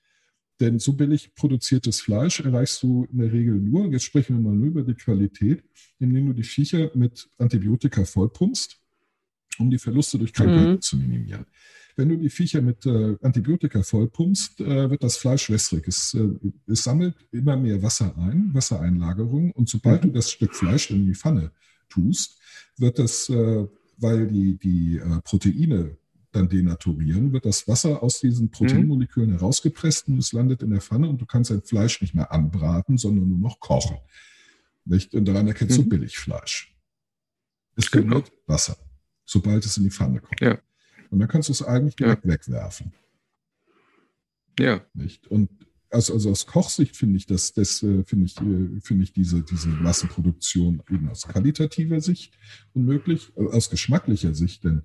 Denn so billig produziertes Fleisch erreichst du in der Regel nur, und jetzt sprechen wir mal nur über die Qualität, indem du die Viecher mit Antibiotika vollpumpst, um die Verluste durch Krankheiten Mhm. zu minimieren. wenn du die Viecher mit äh, Antibiotika vollpumpst, äh, wird das Fleisch wässrig. Es, äh, es, sammelt immer mehr Wasser ein, Wassereinlagerung. Und sobald mhm. du das Stück Fleisch in die Pfanne tust, wird das, äh, weil die, die äh, Proteine dann denaturieren, wird das Wasser aus diesen Proteinmolekülen mhm. herausgepresst und es landet in der Pfanne und du kannst dein Fleisch nicht mehr anbraten, sondern nur noch kochen. Nicht? Und daran erkennst mhm. du Billigfleisch. Es genau. Wasser, sobald es in die Pfanne kommt. Ja. Und dann kannst du es eigentlich direkt ja. wegwerfen. Ja. Nicht? Und also, also aus Kochsicht finde ich das, das äh, finde ich, äh, finde ich diese, diese Massenproduktion eben aus qualitativer Sicht unmöglich, äh, aus geschmacklicher Sicht, denn,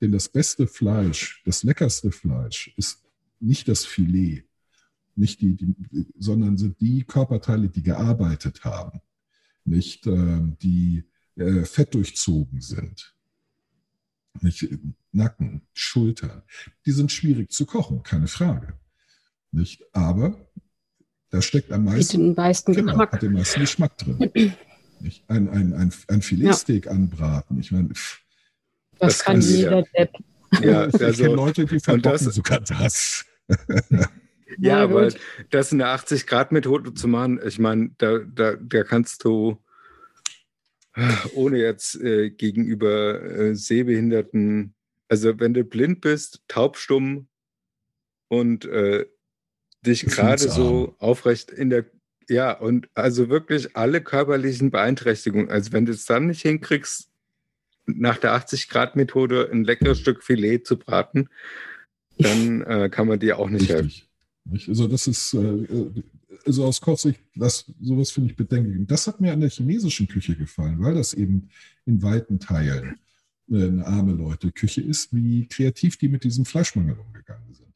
denn das beste Fleisch, das leckerste Fleisch ist nicht das Filet, nicht die, die sondern sind die Körperteile, die gearbeitet haben, nicht äh, die äh, fettdurchzogen sind. Nicht? Nacken, Schultern, die sind schwierig zu kochen, keine Frage. Nicht? Aber da steckt am meisten, meisten genau, Geschmack. Hat den meisten Geschmack drin. nicht? Ein, ein, ein, ein Filetsteak ja. anbraten. Ich meine, das, das kann jeder Depp. Ja, also, ich kenne Leute, die verbocken das, sogar das. ja, aber das in der 80-Grad-Methode zu machen, ich meine, da, da, da kannst du ohne jetzt äh, gegenüber äh, Sehbehinderten, also wenn du blind bist, taubstumm und äh, dich gerade so aufrecht in der, ja, und also wirklich alle körperlichen Beeinträchtigungen, also wenn du es dann nicht hinkriegst, nach der 80-Grad-Methode ein leckeres Stück Filet zu braten, dann äh, kann man dir auch nicht Richtig. helfen. Also das ist, äh, also aus Kochsicht, das, sowas finde ich bedenklich. Und das hat mir an der chinesischen Küche gefallen, weil das eben in weiten Teilen äh, eine arme Leute Küche ist, wie kreativ die mit diesem Fleischmangel umgegangen sind.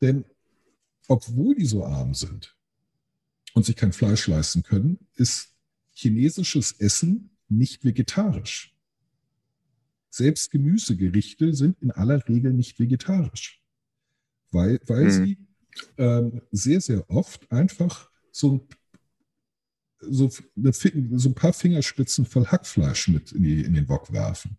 Denn obwohl die so arm sind und sich kein Fleisch leisten können, ist chinesisches Essen nicht vegetarisch. Selbst Gemüsegerichte sind in aller Regel nicht vegetarisch, weil, weil hm. sie ähm, sehr, sehr oft einfach so ein, so, eine, so ein paar Fingerspitzen voll Hackfleisch mit in, die, in den Wok werfen.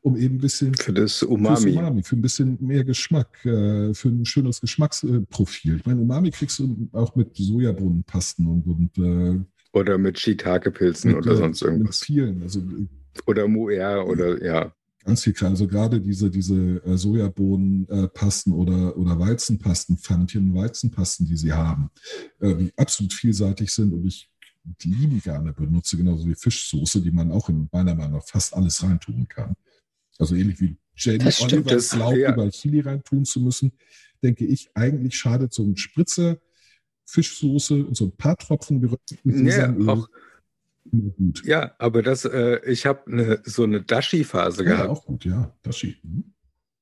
Um eben ein bisschen für das Umami, Umami für ein bisschen mehr Geschmack, äh, für ein schönes Geschmacksprofil. Ich meine, Umami kriegst du auch mit Sojabohnenpasten und, und äh, oder mit Shiitake-Pilzen oder äh, sonst irgendwas. Mit vielen, also oder Muer oder ja. Ganz viel klein. Also gerade diese, diese äh, Sojabohnenpasten oder, oder Weizenpasten, Pfannchen Weizenpasten, die sie haben, äh, die absolut vielseitig sind und ich die lieben gerne benutze, genauso wie Fischsoße, die man auch in meiner Meinung nach fast alles reintun kann. Also ähnlich wie Jamie Oliver glaubt, ja. überall Chili reintun zu müssen, denke ich, eigentlich schadet so ein Spritzer Fischsoße und so ein paar Tropfen gerösteten ja, auch, gut. Ja, aber das, äh, ich habe ne, so eine Dashi-Phase ja, gehabt. auch gut, ja. Dashi. Mhm.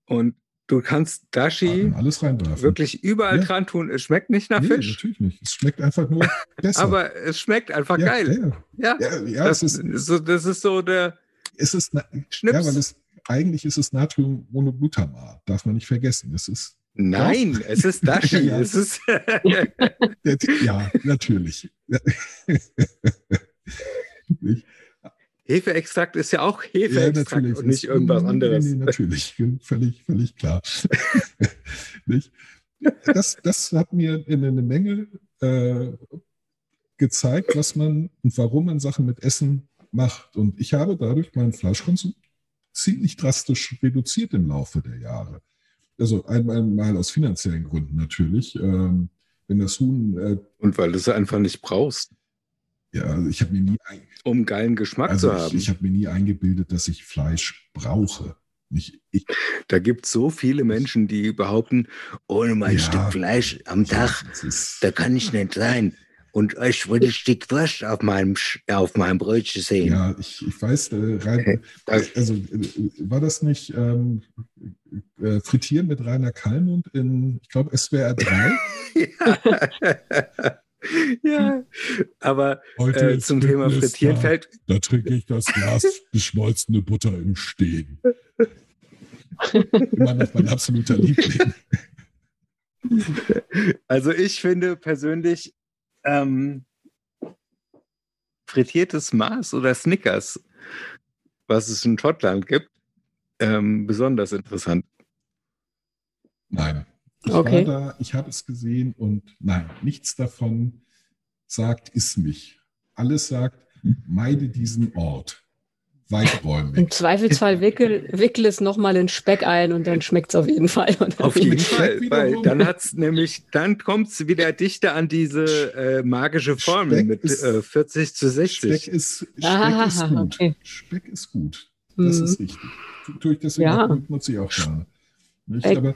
Und du kannst Dashi alles reinwerfen. wirklich überall ja. dran tun. Es schmeckt nicht nach nee, Fisch. natürlich nicht. Es schmeckt einfach nur besser. aber es schmeckt einfach ja, geil. Ja, ja. ja das, ist, so, das ist so der es ist, Schnips. Ja, weil es, eigentlich ist es Natriummonoglutamat. Darf man nicht vergessen. Es ist Nein, es ist Dashi. ja. Es ist ja, natürlich. Hefeextrakt ist ja auch Hefeextrakt ja, und nicht irgendwas anderes. Nee, nee, natürlich, völlig, völlig klar. das, das hat mir eine Menge äh, gezeigt, was man und warum man Sachen mit Essen macht. Und ich habe dadurch meinen Fleischkonsum ziemlich drastisch reduziert im Laufe der Jahre. Also einmal mal aus finanziellen Gründen natürlich. Ähm, wenn das Huhn. Äh, und weil du es einfach nicht brauchst. Ja, also ich habe mir nie um geilen Geschmack also zu haben. Ich, ich habe mir nie eingebildet, dass ich Fleisch brauche. Nicht ich. Da gibt es so viele Menschen, die behaupten, ohne mein ja, Stück Fleisch am Tag, da kann ich nicht sein. Und ich würde ein Stück Wurst auf meinem, auf meinem Brötchen sehen. Ja, ich, ich weiß, äh, rein, also äh, war das nicht ähm, äh, Frittieren mit Rainer Kallmund in, ich glaube, SWR 3? ja. Ja, aber äh, zum Thema Frittieren da, fällt. Da trinke ich das Glas geschmolzene Butter im Stehen. Immer noch mein absoluter Liebling. Also ich finde persönlich ähm, frittiertes Mars oder Snickers, was es in Schottland gibt, ähm, besonders interessant. Nein. Ich Okay. war da, ich habe es gesehen und nein, nichts davon sagt, iss mich. Alles sagt, meide diesen Ort. Weiträumig. Im Zweifelsfall wickel, wickel es nochmal in Speck ein und dann schmeckt es auf jeden Fall. Und Auf dann- jeden Fall, weil dann hat's nämlich, dann kommt es wieder dichter an diese äh, magische Formel Speck mit ist- äh, 40 zu 60. Speck ist, Speck Ah, ist gut. okay. Speck ist gut. Das Mhm. ist richtig. Tu- Tue ich deswegen Ja. nutze ich auch gerne. Nicht? Speck- Aber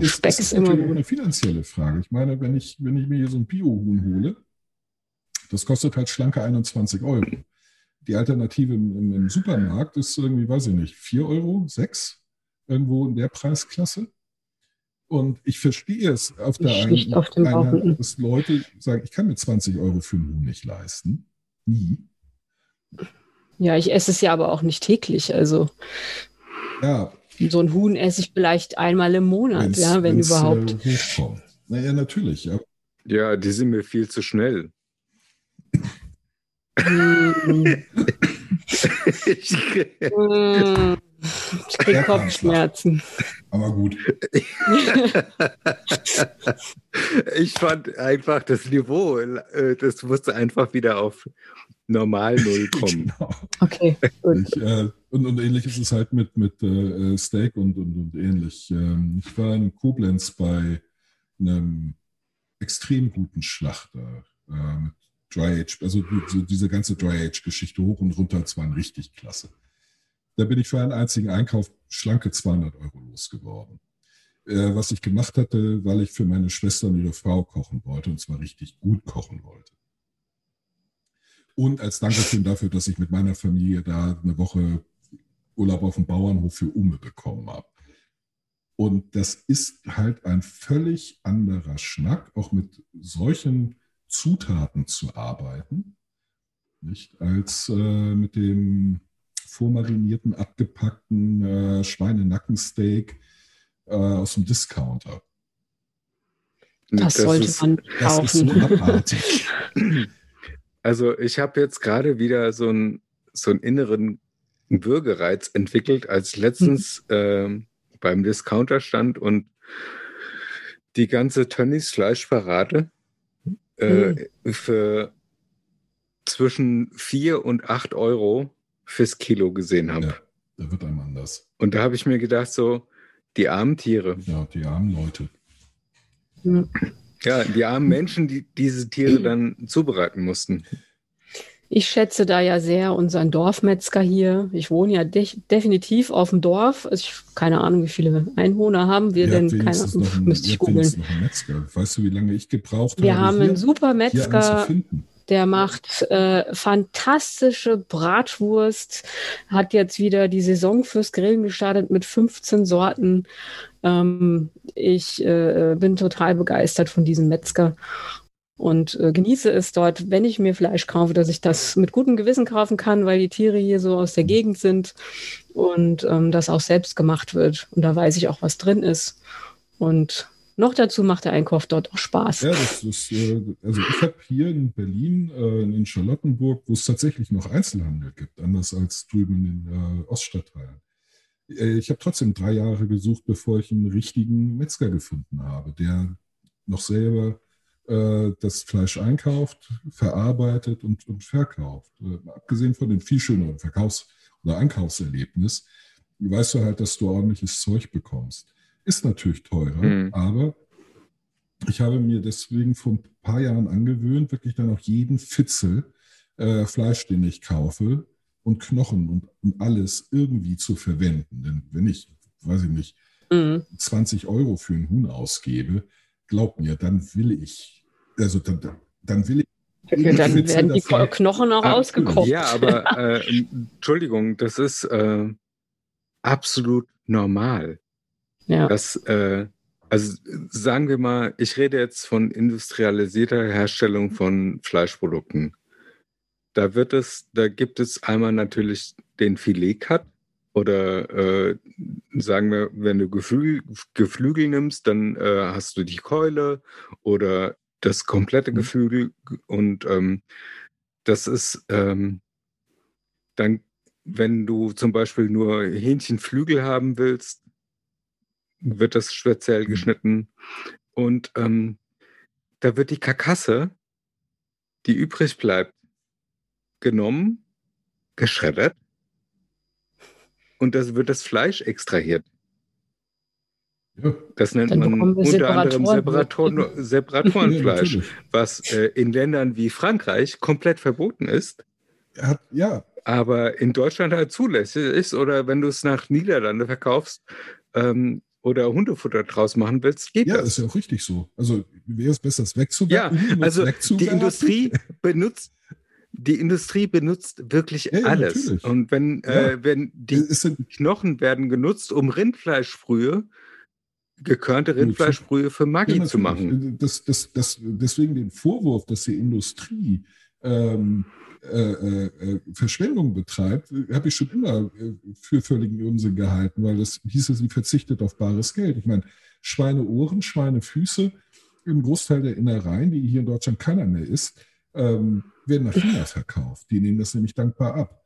es, Speck ist ist immer natürlich auch eine finanzielle Frage. Ich meine, wenn ich, wenn ich mir hier so ein Bio-Huhn hole, das kostet halt schlanke 21 Euro. Die Alternative im, im, im Supermarkt ist irgendwie, weiß ich nicht, 4 Euro, 6, irgendwo in der Preisklasse. Und ich verstehe es auf der einen Bauch. dass Leute sagen, ich kann mir 20 Euro für ein Huhn nicht leisten. Nie. Ja, ich esse es ja aber auch nicht täglich. Also Ja, so ein Huhn esse ich vielleicht einmal im Monat, wenn's- ja, wenn wenn's, überhaupt. Äh, hochkommt. Naja, natürlich. Ja. Ja, die sind mir viel zu schnell. Ich, ich krieg Der kann Kopfschmerzen. Aber gut. ich fand einfach das Niveau, äh, das musste einfach wieder auf normal Null kommen. Genau. Okay, gut. Ich, äh, und, und ähnlich ist es halt mit, mit äh, Steak und, und, und ähnlich. Ähm, ich war in Koblenz bei einem extrem guten Schlachter äh, mit Dry Age, also so diese ganze Dry Age-Geschichte hoch und runter, das waren richtig klasse. Da bin ich für einen einzigen Einkauf schlanke 200 Euro losgeworden. Äh, was ich gemacht hatte, weil ich für meine Schwester und ihre Frau kochen wollte, und zwar richtig gut kochen wollte. Und als Dankeschön dafür, dass ich mit meiner Familie da eine Woche Urlaub auf dem Bauernhof für Ume bekommen habe. Und das ist halt ein völlig anderer Schnack, auch mit solchen Zutaten zu arbeiten, nicht als äh, mit dem vormarinierten, abgepackten äh, Schweinenackensteak äh, aus dem Discounter. Das, sollte ist- man Das ist kaufen. abartig. Also ich habe jetzt gerade wieder so einen so einen inneren Würgereiz entwickelt, als ich letztens ähm, beim Discounter stand und die ganze Tönnies Fleischparade äh, für zwischen 4 und 8 Euro fürs Kilo gesehen habe. Ja, da wird einem anders. Und da habe ich mir gedacht, so, die armen Tiere. Ja, die armen Leute. Hm. Ja, die armen Menschen, die diese Tiere dann zubereiten mussten. Ich schätze da ja sehr unseren Dorfmetzger hier. Ich wohne ja de definitiv auf dem Dorf. Also ich keine Ahnung, wie viele Einwohner haben wir Ihr denn? Keine einen, müsste ich googeln. noch einen Metzger. Weißt du, wie lange ich gebraucht Wir habe, haben hier, einen super hier einen zu Metzger, finden? Der macht äh, fantastische Bratwurst, hat jetzt wieder die Saison fürs Grillen gestartet mit 15 Sorten. Ähm, ich äh, bin total begeistert von diesem Metzger und äh, genieße es dort, wenn ich mir Fleisch kaufe, dass ich das mit gutem Gewissen kaufen kann, weil die Tiere hier so aus der Gegend sind und ähm, das auch selbst gemacht wird. Und da weiß ich auch, was drin ist. Und noch dazu macht der Einkauf dort auch Spaß. Ja, das ist, äh, also ich habe hier in Berlin, äh, in Charlottenburg, wo es tatsächlich noch Einzelhandel gibt, anders als drüben in den Oststadtteilen. Äh, ich habe trotzdem drei Jahre gesucht, bevor ich einen richtigen Metzger gefunden habe, der noch selber das Fleisch einkauft, verarbeitet und, und verkauft. Abgesehen von dem viel schöneren Verkaufs- oder Einkaufserlebnis, weißt du halt, dass du ordentliches Zeug bekommst. Ist natürlich teurer, Mhm. aber ich habe mir deswegen vor ein paar Jahren angewöhnt, wirklich dann auch jeden Fitzel äh, Fleisch, den ich kaufe, und Knochen und, und alles irgendwie zu verwenden. Denn wenn ich, weiß ich nicht, Mhm. 20 Euro für ein Huhn ausgebe, glaub mir, dann will ich, also dann, dann will ich. Dann Fitzel werden die davon- Knochen auch Ah, ausgekocht. Ja, aber äh, Entschuldigung, das ist äh, absolut normal. Ja. Das, äh, also sagen wir mal, ich rede jetzt von industrialisierter Herstellung von Fleischprodukten. Da wird es, da gibt es einmal natürlich den Filet-Cut oder äh, sagen wir, wenn du Geflü Geflügel nimmst, dann äh, hast du die Keule oder das komplette Mhm. Geflügel und ähm, das ist ähm, dann, wenn du zum Beispiel nur Hähnchenflügel haben willst, wird das speziell geschnitten. Und ähm, da wird die Karkasse, die übrig bleibt, genommen, geschreddert und das wird das Fleisch extrahiert. Ja. Das nennt Dann man unter anderem Separatoren. Separatoren, Separatorenfleisch, Ja, was äh, in Ländern wie Frankreich komplett verboten ist, hat, ja, aber in Deutschland halt zulässig ist. Oder wenn du es nach Niederlande verkaufst ähm, oder Hundefutter draus machen willst, geht ja, das. ist ja auch richtig so. Also wäre es besser, es Ja, wegzuwerfen? also die? Industrie benutzt, die Industrie benutzt wirklich Ja, ja, alles. natürlich. Und wenn, Ja. äh, wenn die Knochen werden genutzt, um Rindfleischbrühe, gekörnte Rindfleischbrühe für Maggi ja, zu machen. Das, das, das, deswegen den Vorwurf, dass die Industrie ähm, äh, äh, äh, Verschwendung betreibt, habe ich schon immer äh, für völligen Unsinn gehalten, weil das hieße, sie verzichtet auf bares Geld. Ich meine, Schweineohren, Schweinefüße, ein Großteil der Innereien, die hier in Deutschland keiner mehr isst, ähm, werden nach China verkauft. Die nehmen das nämlich dankbar ab.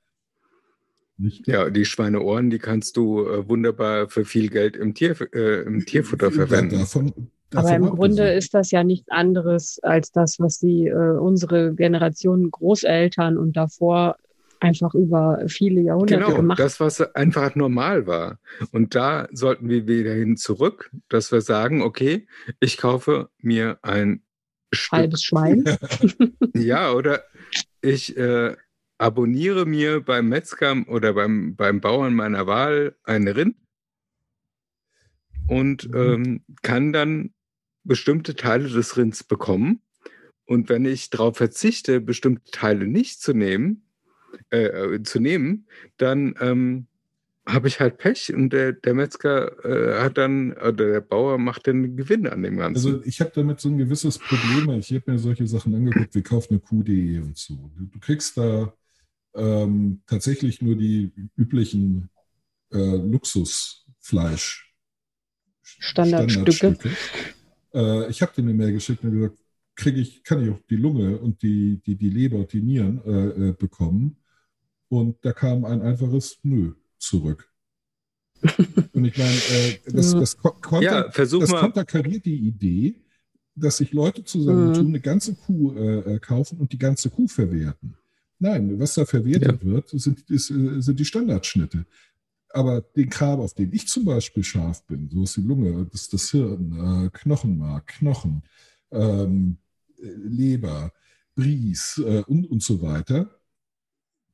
Nicht? Ja, die Schweineohren, die kannst du äh, wunderbar für viel Geld im, Tier, äh, im Tierfutter verwenden. Davon, Aber davon im Grunde abgesehen. ist das ja nichts anderes als das, was die äh, unsere Generation Großeltern und davor einfach über viele Jahrhunderte Genau, gemacht das, was einfach normal war. Und da sollten wir wieder hin zurück, dass wir sagen, okay, ich kaufe mir ein Stück halbes Schwein. Ja, oder ich äh, abonniere mir beim Metzger oder beim, beim Bauern meiner Wahl ein Rind und Mhm. ähm, kann dann bestimmte Teile des Rinds bekommen. Und wenn ich darauf verzichte, bestimmte Teile nicht zu nehmen, äh, äh, zu nehmen, dann ähm, habe ich halt Pech und der, der Metzger äh, hat dann, oder der Bauer macht den Gewinn an dem Ganzen. Also ich habe damit so ein gewisses Problem. Ich habe mir solche Sachen angeguckt, wie kauft eine Kuh.de und so. Du, du kriegst da ähm, tatsächlich nur die üblichen äh, Luxusfleisch Standardstücke. Äh, ich habe dir eine Mail geschickt und gesagt, kriege ich, kann ich auch die Lunge und die, die, die Leber und die Nieren äh, äh, bekommen. Und da kam ein einfaches Nö zurück. und ich meine, äh, das, Ja. das, ko- konter- ja, das konterkariert die Idee, dass sich Leute zusammentun, Mhm. eine ganze Kuh äh, äh, kaufen und die ganze Kuh verwerten. Nein, was da verwertet wird, sind, ist, äh, sind die Standardschnitte. Aber den Kram, auf den ich zum Beispiel scharf bin, so ist die Lunge, das ist das Hirn, äh, Knochenmark, Knochen, ähm, äh, Leber, Bries äh, und, und so weiter,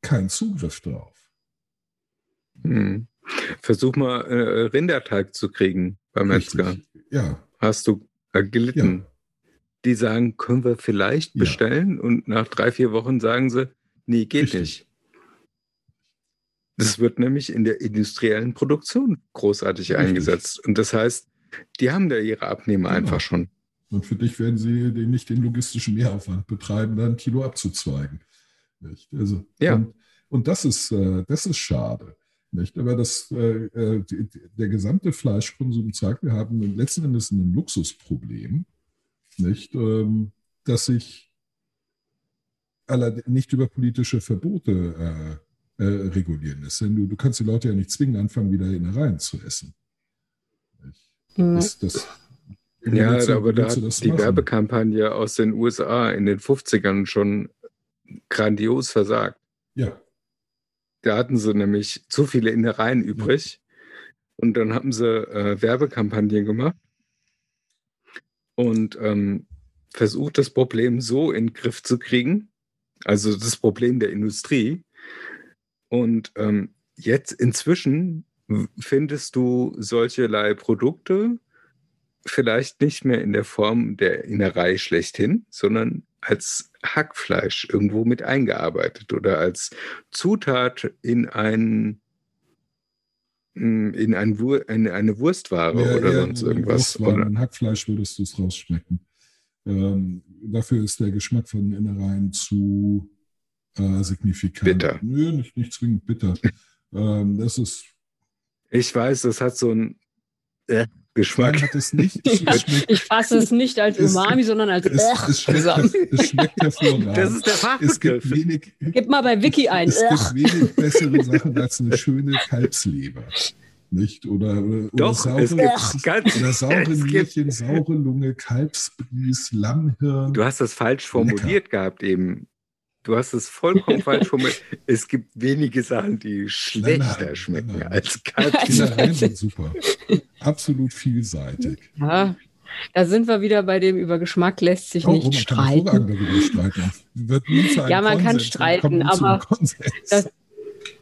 kein Zugriff drauf. Hm. Versuch mal äh, Rinderteig zu kriegen beim Metzger. Ja, Hast du äh, gelitten? Die sagen, können wir vielleicht Ja. bestellen? Und nach drei, vier Wochen sagen sie, nee, geht Richtig. nicht. Das wird nämlich in der industriellen Produktion großartig Richtig. eingesetzt. Und das heißt, die haben da ihre Abnehmer Genau. einfach schon. Und für dich werden sie den, nicht den logistischen Mehraufwand betreiben, da ein Kilo abzuzweigen. Nicht? Also, Ja. und, und das ist, äh, das ist schade. Nicht? Aber das, äh, äh, der gesamte Fleischkonsum zeigt, wir haben letzten Endes ein Luxusproblem, nicht? Ähm, das sich nicht über politische Verbote äh, regulieren lässt. Denn du, du kannst die Leute ja nicht zwingen, anfangen, wieder Innereien zu essen. Mhm. Das, das, Ja, du- aber da hat das die machen? Werbekampagne aus den USA in den 50ern schon grandios versagt. Ja, Da hatten sie nämlich zu viele Innereien übrig. Und dann haben sie äh, Werbekampagnen gemacht und ähm, versucht, das Problem so in den Griff zu kriegen. Also das Problem der Industrie. Und ähm, jetzt inzwischen findest du solcherlei Produkte vielleicht nicht mehr in der Form der Innerei schlechthin, sondern als Hackfleisch irgendwo mit eingearbeitet oder als Zutat in ein in, ein Wur in eine Wurstware Ja, oder sonst irgendwas. Wurstwaren. Oder, In Hackfleisch würdest du es rausschmecken. Ähm, dafür ist der Geschmack von Innereien zu äh, signifikant. Bitter. Nö, nicht, nicht zwingend bitter. ähm, das ist, ich weiß, das hat so einen äh, Geschmack. hat es nicht. Es, Ja, schmeckt, Ich fasse es nicht als Es- Umami, sondern als es, Ugh es, schmeckt, zusammen. es schmeckt hervorragend. Das ist der es gibt wenig, Gib mal bei Wiki ein. es Ugh. gibt wenig bessere Sachen als eine schöne Kalbsleber. nicht? Oder, oder, Doch, es saure, gibt ganz, oder saure es Nierchen, saure Lunge, Kalbsbries, Lammhirn. du hast das falsch formuliert gehabt eben. Du hast es vollkommen falsch formuliert. Es gibt wenige Sachen, die schlechter nein, schmecken nein. als Die Kalbs. Innereien sind super. Absolut vielseitig. Ja, da sind wir wieder bei dem, über Geschmack lässt sich Oh, nicht man kann streiten. darüber streiten. Wird nie zu einem Ja, man kann Konsens, streiten, zu einem aber das-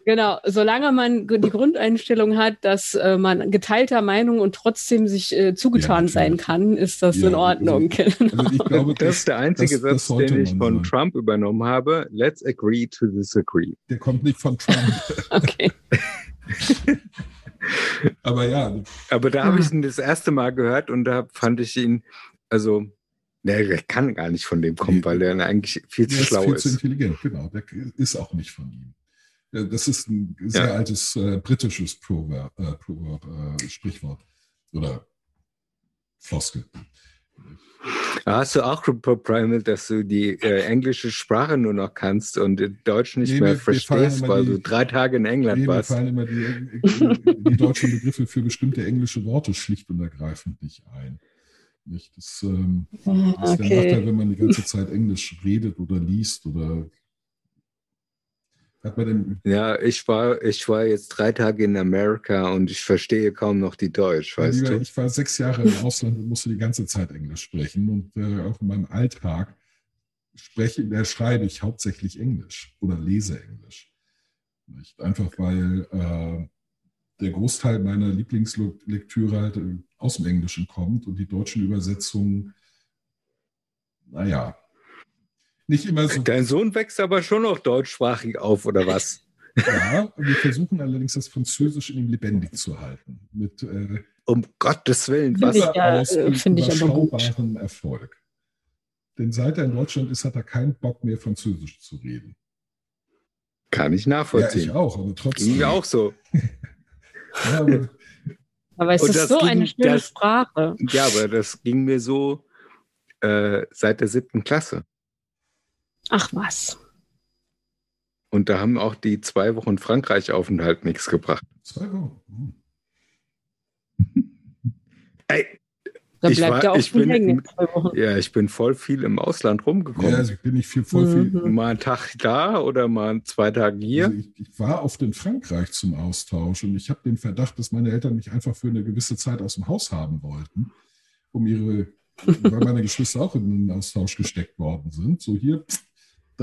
Genau, solange man die Grundeinstellung hat, dass äh, man geteilter Meinung und trotzdem sich äh, zugetan Ja, sein kann, ist das Ja, in Ordnung. Also ich glaube, Das ist der einzige das- das Satz, sollte den ich von sagen. Trump übernommen habe. Let's agree to disagree. der kommt nicht von Trump. okay. Aber ja, Aber da habe ich ihn das erste Mal gehört und da fand ich ihn, also, ne, der kann gar nicht von dem kommen, weil er eigentlich viel zu der ist schlau viel zu ist. intelligent. Genau, der ist auch nicht von ihm. Ja, Das ist ein sehr Ja. altes äh, britisches Proverb, äh, Proverb äh, Sprichwort oder Floskel. Hast du auch Primal, dass du die äh, englische Sprache nur noch kannst und den Deutsch nicht Nee, mehr mir- mir verstehst, weil die- du drei Tage in England Nee, mir warst? fallen immer die, äh, die deutschen Begriffe für bestimmte englische Worte schlicht und ergreifend nicht ein. Nicht? Das, ähm, das ist der Nachteil, Okay. wenn man die ganze Zeit Englisch redet oder liest oder hat man denn Ja, ich war, ich war jetzt drei Tage in Amerika und ich verstehe kaum noch die Deutsch, weißt Lieber, du? Ich war sechs Jahre im Ausland und musste die ganze Zeit Englisch sprechen. Und äh, auch in meinem Alltag spreche, äh, schreibe ich hauptsächlich Englisch oder lese Englisch. Nicht? Einfach weil äh, der Großteil meiner Lieblingslektüre halt äh, aus dem Englischen kommt und die deutschen Übersetzungen, naja, nicht immer so. Dein Sohn wächst aber schon noch deutschsprachig auf, oder was? Ja, wir versuchen allerdings das Französisch in ihm lebendig zu halten. Mit äh, Um Gottes Willen, Finde was? ich ja, äh, finde ich aber gut. Erfolg. Denn seit er in Deutschland ist, hat er keinen Bock mehr, Französisch zu reden. Kann ich Ja, nachvollziehen. ich auch, aber trotzdem. Ging mir auch so. Ja, aber Aber es ist das so ging- eine schöne das- Sprache. Ja, aber das ging mir so äh, seit der siebten Klasse. Ach was. Und da haben auch die zwei Wochen Frankreich-Aufenthalt nichts gebracht. zwei Wochen. Hm. Ey, Da Ich bleibt war- ja auch ich viel bin- hängen. Zwei Wochen. ja, ich bin voll viel im Ausland Ja, rumgekommen. also bin ich viel, voll viel. Mhm. Mal einen Tag da oder mal zwei Tage hier. Also ich, ich war oft in Frankreich zum Austausch und ich habe den Verdacht, dass meine Eltern mich einfach für eine gewisse Zeit aus dem Haus haben wollten, um ihre, weil meine Geschwister auch in den Austausch gesteckt worden sind. So hier,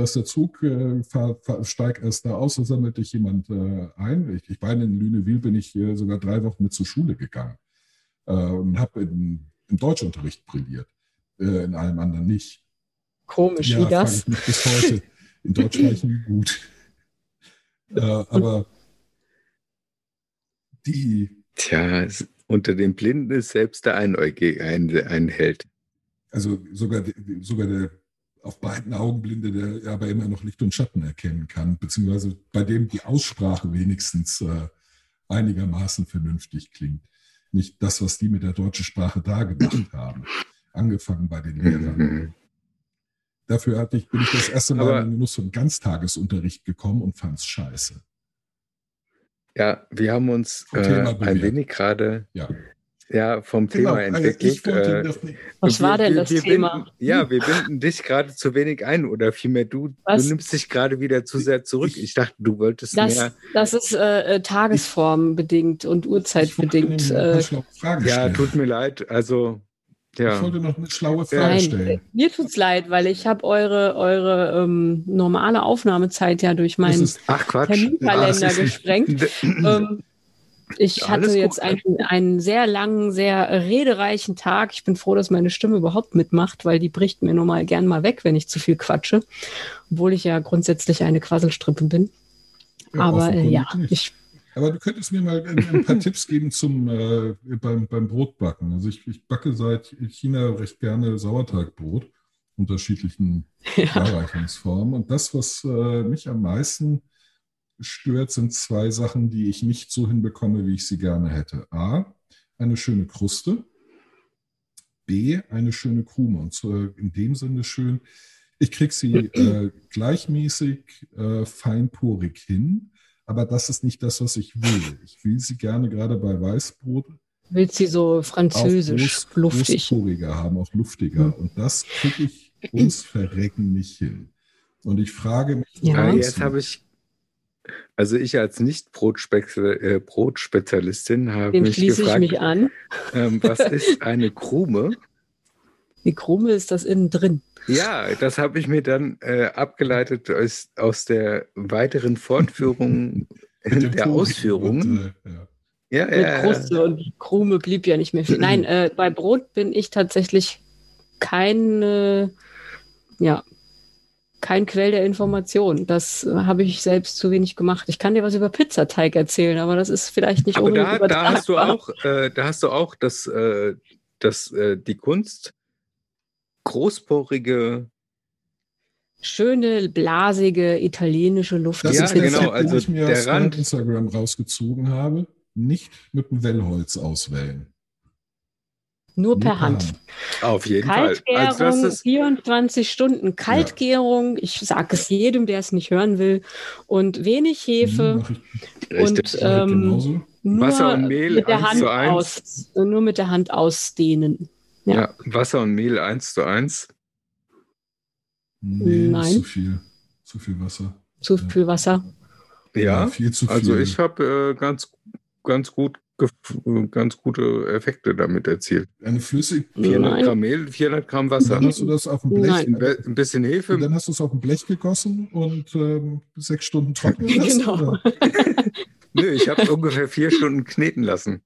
ist der Zug, äh, fahr, fahr, steig erst da aus, da sammelt dich jemand äh, ein. Ich, ich meine, in Lünewil bin ich äh, sogar drei Wochen mit zur Schule gegangen äh, und habe im Deutschunterricht brilliert, äh, in allem anderen nicht. Komisch, Ja, wie das? ich mich bis heute. In Deutsch war ich nie gut. Äh, aber die, Tja, unter den Blinden ist selbst der Einäugige ein, ein Held. also sogar, sogar der auf beiden Augen Blinde, der aber immer noch Licht und Schatten erkennen kann, beziehungsweise bei dem die Aussprache wenigstens äh, einigermaßen vernünftig klingt. Nicht das, was die mit der deutschen Sprache da gemacht haben. Angefangen bei den Lehrern. Mhm. Dafür hatte ich, bin ich das erste Mal Aber- in den Genuss von Ganztagesunterricht gekommen und fand es scheiße. Ja, wir haben uns äh, ein wenig gerade Ja. Ja, vom Thema also entwickelt. ich wollte Äh, Was war denn das Thema? Binden, ja, wir binden dich gerade zu wenig ein oder vielmehr du, Was? du nimmst dich gerade wieder zu sehr zurück. Ich dachte, du wolltest Das, mehr. das ist äh, äh, tagesformbedingt und ich Uhrzeitbedingt. Äh, Ja, tut mir leid. Also, Ich ja. wollte noch eine schlaue Frage Nein, stellen. mir tut's leid, weil ich habe eure, eure ähm, normale Aufnahmezeit ja durch meinen ist, Ach Quatsch. Terminkalender nicht- gesprengt. Ähm, ich Alles hatte jetzt einen, einen sehr langen, sehr redereichen Tag. Ich bin froh, dass meine Stimme überhaupt mitmacht, weil die bricht mir nun mal gern mal weg, wenn ich zu viel quatsche. Obwohl ich ja grundsätzlich eine Quasselstrippe bin. Ja, Aber äh, ja, ich, Aber du könntest mir mal ein, ein paar Tipps geben zum äh, beim, beim Brotbacken. Also ich, ich backe seit China recht gerne Sauerteigbrot, unterschiedlichen ja. Darreichungsformen. Und das, was äh, mich am meisten stört, sind zwei Sachen, die ich nicht so hinbekomme, wie ich sie gerne hätte. A, eine schöne Kruste. B, eine schöne Krume. Und zwar in dem Sinne schön, ich kriege sie äh, gleichmäßig äh, feinporig hin, aber das ist nicht das, was ich will. Ich will sie gerne gerade bei Weißbrot Willst sie so französisch, groß, luftig? großporiger haben, auch luftiger. Mhm. Und das kriege ich uns verrecken nicht hin. Und ich frage mich, Ja. Jetzt habe ich, also ich als Nicht-Brotspezialistin äh, habe Dem mich schließe ich gefragt, mich an. ähm, was ist eine Krume? Die Krume ist das innen drin. Ja, das habe ich mir dann äh, abgeleitet aus, aus der weiteren Fortführung der Ausführungen. Und, äh, ja. Ja, Mit ja. Kruste und Krume blieb ja nicht mehr viel. Nein, äh, bei Brot bin ich tatsächlich kein, äh, ja, kein Quell der Information. Das äh, habe ich selbst zu wenig gemacht. Ich kann dir was über Pizzateig erzählen, aber das ist vielleicht nicht Aber unbedingt da, da hast du auch, äh, da hast du auch das, äh, das, äh, die Kunst, großporige, Schöne, blasige, italienische Luft. Das Ja, ist genau, Tipp, also ich mir der aus Rand- Instagram rausgezogen habe. Nicht mit dem Wellholz auswählen. Nur per Hand. auf jeden Fall. Kaltgärung, Also das ist, 24 Stunden Kaltgärung. Ich sage es jedem, der es nicht hören will. Und wenig Hefe. Hm, ich, richtig. und, Ähm. Nur Wasser und Mehl mit der eins Hand zu eins. aus, nur mit der Hand ausdehnen. ja. ja, Wasser und Mehl eins zu eins. Nee, ist Nein. zu viel. Zu viel Wasser. Zu Ja. viel Wasser. Ja, viel zu viel. also ich habe äh, ganz, ganz gut ganz gute Effekte damit erzielt. Eine Flüssig. 400 Nein. Gramm Mehl, 400 Gramm Und Wasser, dann hast du das auf dem Blech. Nein. ein bisschen Und Hefe. dann hast du es auf dem Blech gegossen und ähm, sechs Stunden trocknen lassen. Genau. Nö, ich habe ungefähr vier Stunden kneten lassen.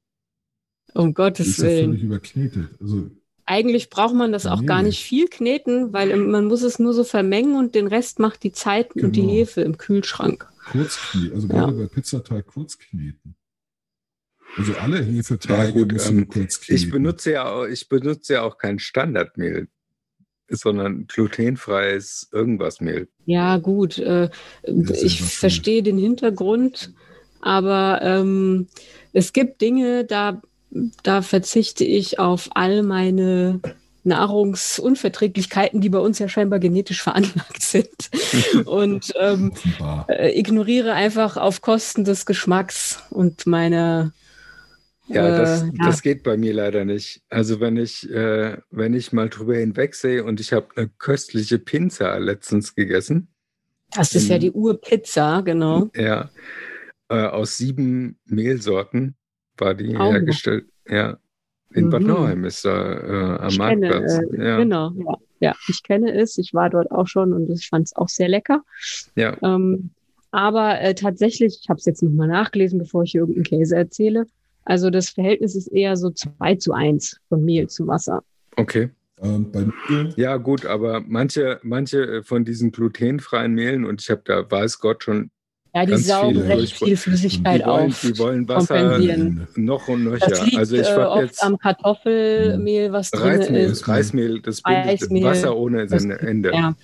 Um Gottes ist Willen. völlig überknetet. Also Eigentlich braucht man das auch Nee. gar nicht viel kneten, weil man muss es nur so vermengen und den Rest macht die Zeit und die Genau. Hefe im Kühlschrank. Kurzkneten. Also Ja. gerade bei Pizzateig kurzkneten. Also alle Hefeteige Ja, gut, ähm. Ich benutze ja auch, ich benutze ja auch kein Standardmehl, sondern glutenfreies irgendwas Mehl. Ja, gut. Äh, ich verstehe den Hintergrund, aber ähm, es gibt Dinge, da, da verzichte ich auf all meine Nahrungsunverträglichkeiten, die bei uns ja scheinbar genetisch veranlagt sind. Und ähm, äh, ignoriere einfach auf Kosten des Geschmacks und meiner. Ja, das, äh, das geht bei mir leider nicht. Also wenn ich, äh, wenn ich mal drüber hinwegsehe und ich habe eine köstliche Pinza letztens gegessen, das ist ja Mhm. die Urpizza, genau. ja, äh, aus sieben Mehlsorten war die noch. hergestellt. Ja, in Bad Mhm. Nauheim ist da äh, am Ich kenne, Marktplatz. äh, ja, Genau, ja. ja, ich kenne es. Ich war dort auch schon und ich fand es auch sehr lecker. ja. Ähm, aber äh, tatsächlich, ich habe es jetzt nochmal nachgelesen, bevor ich hier irgendeinen Käse erzähle. Also das Verhältnis ist eher so 2 zu 1 von Mehl zu Wasser. okay. Ähm, Ja, gut, aber manche, manche äh, von diesen glutenfreien Mehlen, und ich habe da, weiß Gott, schon, Ja, die Ganz saugen viele. recht viel Flüssigkeit die wollen, auf. die wollen Wasser noch und Das nöcher. liegt Also ich äh, habe oft jetzt am Kartoffelmehl, was drin Reismehl, ist. Reismehl, das bildet Reismehl, Wasser ohne das- Ende. Ja,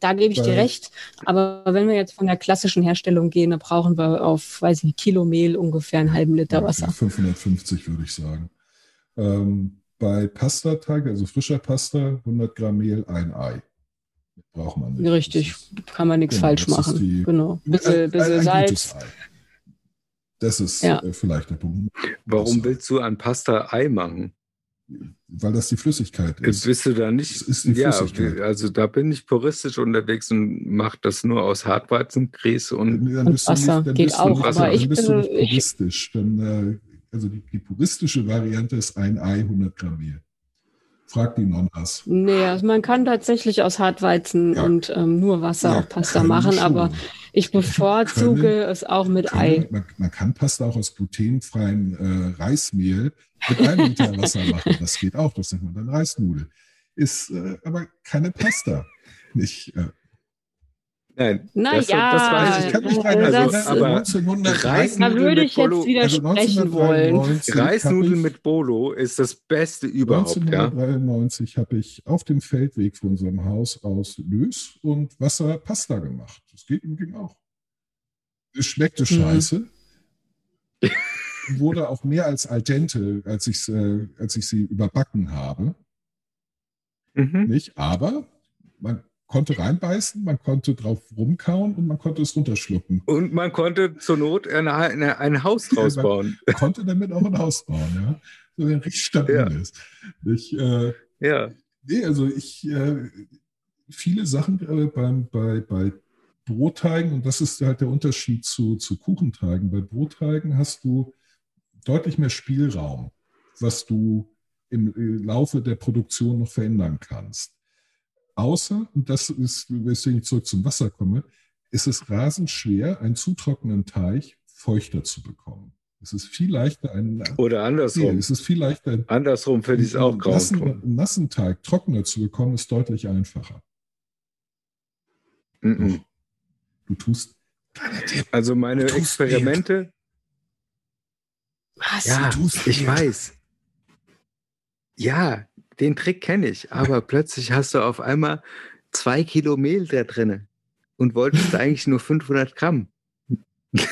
da gebe ich dir Bei- recht. Aber wenn wir jetzt von der klassischen Herstellung gehen, da brauchen wir auf, weiß ich nicht, Kilo Mehl ungefähr einen halben Liter Wasser. 550 würde ich sagen. Ähm, bei Pastateig, also frischer Pasta, 100 Gramm Mehl, ein Ei. Braucht man nicht. Richtig, ist- kann man nichts genau, falsch machen. die- genau. Bisschen, ein- bisschen ein Salz. gutes Ei. Das ist Ja. äh, vielleicht der Punkt. Warum willst du an Pasta Ei machen? Weil das die Flüssigkeit Jetzt ist. bist du da Das nicht. ist die Ja, Flüssigkeit. also da bin ich puristisch unterwegs und mache das nur aus Hartweizengrieß und Dann Und bist du Wasser dann geht bist du auch, nicht- aber ich bist du bin- nicht puristisch. Dann, äh, also die, die puristische Variante ist ein Ei, 100 Gramm Mehl. Frag die Nonnas. Nee, also man kann tatsächlich aus Hartweizen Ja. und ähm, nur Wasser Ja, auch Pasta machen, schon. aber ich bevorzuge Können- es auch mit Können- Ei. Man, man kann Pasta auch aus glutenfreiem äh, Reismehl mit einem Liter Wasser machen. Das geht auch. Das nennt man dann Reisnudel. Ist äh, aber keine Pasta. Nicht, äh, nein, Na das, ja, das weiß ich ich. kann mich äh, dran das- erinnern, Also, aber 1993 Reisnudeln Da würde mit ich Bolo- jetzt widersprechen wollen. 1993 Reisnudeln mit Bolo ist das Beste überhaupt, ja. 1993 habe ich auf dem Feldweg von unserem Haus aus Lös und Wasser Pasta gemacht. Das geht im Ging auch. Es schmeckte scheiße. Wurde auch mehr als al dente, als ich, äh, als ich sie überbacken habe. Mhm. Nicht? Aber man konnte reinbeißen, man konnte drauf rumkauen und man konnte es runterschlucken. Und man konnte zur Not eine, eine, ein Haus draus Ja, bauen. Man konnte damit auch ein Haus bauen, ja. So ein richtig stabil Ja. ist. Ich, äh, Ja. Nee, also ich, äh, viele Sachen äh, beim, bei, bei Brotteigen, und das ist halt der Unterschied zu, zu Kuchenteigen. Bei Brotteigen hast du deutlich mehr Spielraum, was du im äh, Laufe der Produktion noch verändern kannst. Außer, und das ist, weswegen ich zurück zum Wasser komme, ist es rasend schwer, einen zu trockenen Teig feuchter zu bekommen. Es ist viel leichter, einen, Oder nee, andersrum. es ist viel leichter, Andersrum finde ich es auch einen nassen, nassen Teig trockener zu bekommen, ist deutlich einfacher. Mhm. Du tust. Also meine Experimente, Was? ja, ich weiß. Ja, den Trick kenne ich, aber plötzlich hast du auf einmal zwei Kilo Mehl da drinne und wolltest eigentlich nur 500 Gramm.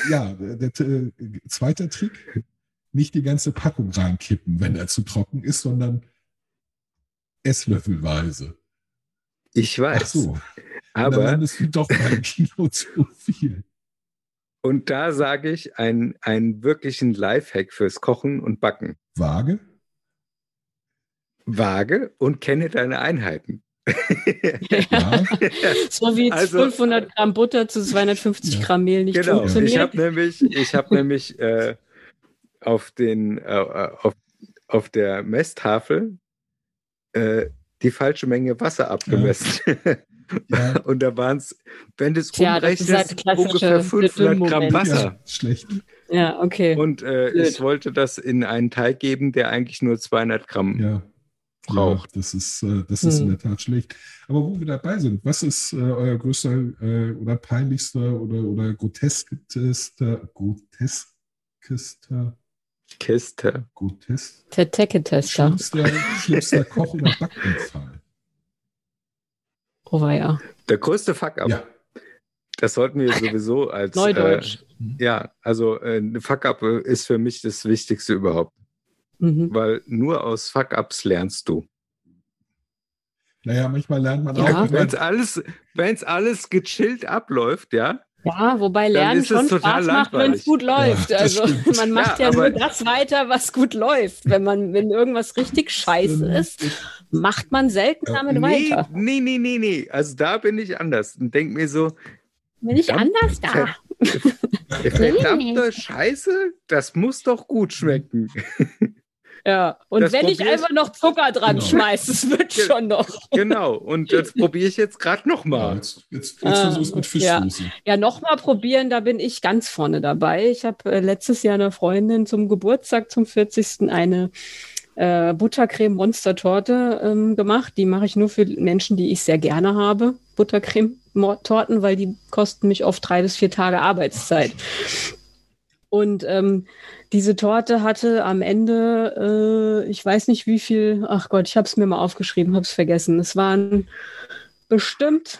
Ja, der, der, äh, zweiter Trick: nicht die ganze Packung reinkippen, wenn er zu trocken ist, sondern Esslöffelweise. Ich weiß. Ach so. dann aber, landest du doch ein Kilo zu viel. Und da sage ich einen, einen wirklichen Lifehack fürs Kochen und Backen. Waage? Wage und kenne deine Einheiten. Ja. So wie Also- 500 Gramm Butter zu 250 Ja. Gramm Mehl nicht Genau. funktioniert. Ich habe nämlich, ich habe nämlich äh, auf den äh, auf, auf der Messtafel äh, die falsche Menge Wasser abgemessen. ja. Und da waren es, wenn du es halt umrechnest, klassische ungefähr 500 Gramm. Wasser. ja, schlecht. ja, okay. Und äh, ich wollte das in einen Teig geben, der eigentlich nur 200 Gramm Ja. braucht. Ja, das ist, äh, das ist in Hm. der Tat schlecht. Aber wo wir dabei sind, was ist äh, euer größter äh, oder peinlichster oder, oder groteskester, groteskester, Kiste. grotesk, Tecke-Tester. schlimmster, schlimmster Koch- oder Backunfall? Oh ja. Der größte Fuck-up. Ja, Das sollten wir sowieso als. Neudeutsch. Äh, ja, also äh, ein Fuck-up ist für mich das Wichtigste überhaupt. Mhm. Weil nur aus Fuck-ups lernst du. naja, manchmal lernt man Ja. auch, wenn es alles, wenn's alles gechillt abläuft, ja, Ja, wobei Lernen schon Spaß macht, wenn es gut läuft. das also stimmt. man macht Ja, ja, nur das weiter, was gut läuft. Wenn man, wenn irgendwas richtig scheiße ist, macht man selten Ja, damit nee, weiter. nee, nee, nee, nee. Also da bin ich anders und denk mir so, Bin ich anders da? verdammte Scheiße, das muss doch gut schmecken. Ja. Und Das wenn ich einfach noch Zucker dran Genau. schmeiße, es wird Ge- schon noch. genau. Und das probiere ich jetzt gerade ja, nochmal. jetzt, jetzt, jetzt Ah, versuch's mit ja. Fischsoße. Ja, nochmal probieren, da bin ich ganz vorne dabei. Ich habe äh, letztes Jahr einer Freundin zum Geburtstag, zum 40. eine äh, Buttercreme-Monster-Torte ähm, gemacht. Die mache ich nur für Menschen, die ich sehr gerne habe. Buttercreme-Torten, weil die kosten mich oft drei bis vier Tage Arbeitszeit. Und ähm, diese Torte hatte am Ende, äh, ich weiß nicht wie viel, ach Gott, ich habe es mir mal aufgeschrieben, habe es vergessen. Es waren bestimmt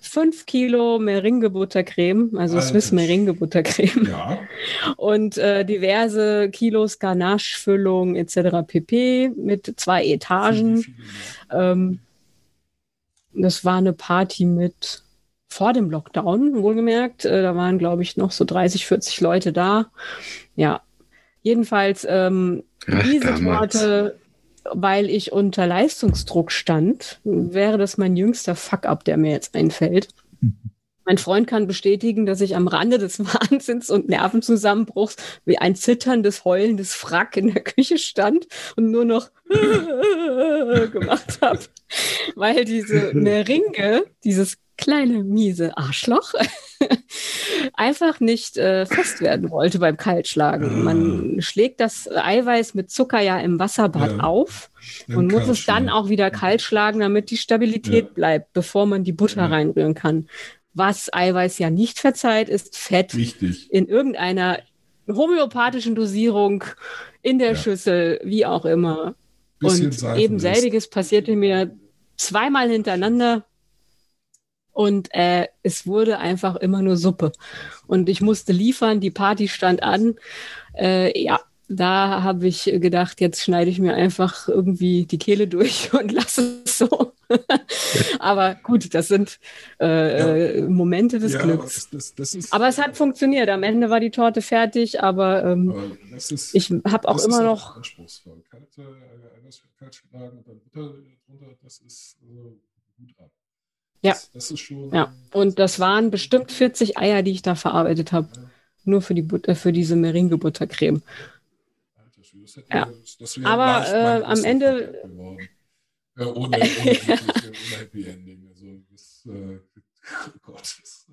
fünf Kilo Meringue-Buttercreme, also Alter. Swiss Meringue-Buttercreme Ja, und äh, diverse Kilos Ganache-Füllung etc. pp. mit zwei Etagen. Ähm, das war eine Party mit vor dem Lockdown, wohlgemerkt. Äh, da waren, glaube ich, noch so 30, 40 Leute da. Ja, jedenfalls ähm, Ach, diese damals. Torte, weil ich unter Leistungsdruck stand, wäre das mein jüngster Fuck-up, der mir jetzt einfällt. Mein Freund kann bestätigen, dass ich am Rande des Wahnsinns und Nervenzusammenbruchs wie ein zitterndes, heulendes Frack in der Küche stand und nur noch gemacht habe, weil diese Meringue, dieses kleine, miese Arschloch, einfach nicht äh, fest werden wollte beim Kaltschlagen. Man schlägt das Eiweiß mit Zucker ja im Wasserbad Ja. auf und muss es dann auch wieder kalt schlagen, damit die Stabilität Ja. bleibt, bevor man die Butter Ja. reinrühren kann. Was Eiweiß ja nicht verzeiht, ist Fett Richtig. in irgendeiner homöopathischen Dosierung in der. Schüssel, wie auch immer. Bisschen und eben selbiges passierte mir zweimal hintereinander. Und äh, es wurde einfach immer nur Suppe. Und ich musste liefern, die Party stand an. Äh, ja, da habe ich gedacht, jetzt schneide ich mir einfach irgendwie die Kehle durch und lasse es so. aber gut, das sind äh, ja. Momente des ja, Glücks. Das, das ist, aber es hat funktioniert. Am Ende war die Torte fertig, aber, ähm, aber ist, ich habe auch immer noch. Anspruchsvoll. Kalte, äh, kalt schlagen und dann Butter drunter, das ist also gut ab. Ja. Das, das, ist schon. Ja. Und das waren bestimmt 40 Eier, die ich da verarbeitet habe. Ja. Nur für, die Butter, für diese Meringue-Buttercreme. Ja. Aber äh, am Ende. Ja, ohne, ohne, Happy Ending. Also das, äh, oh Gott. Das, äh.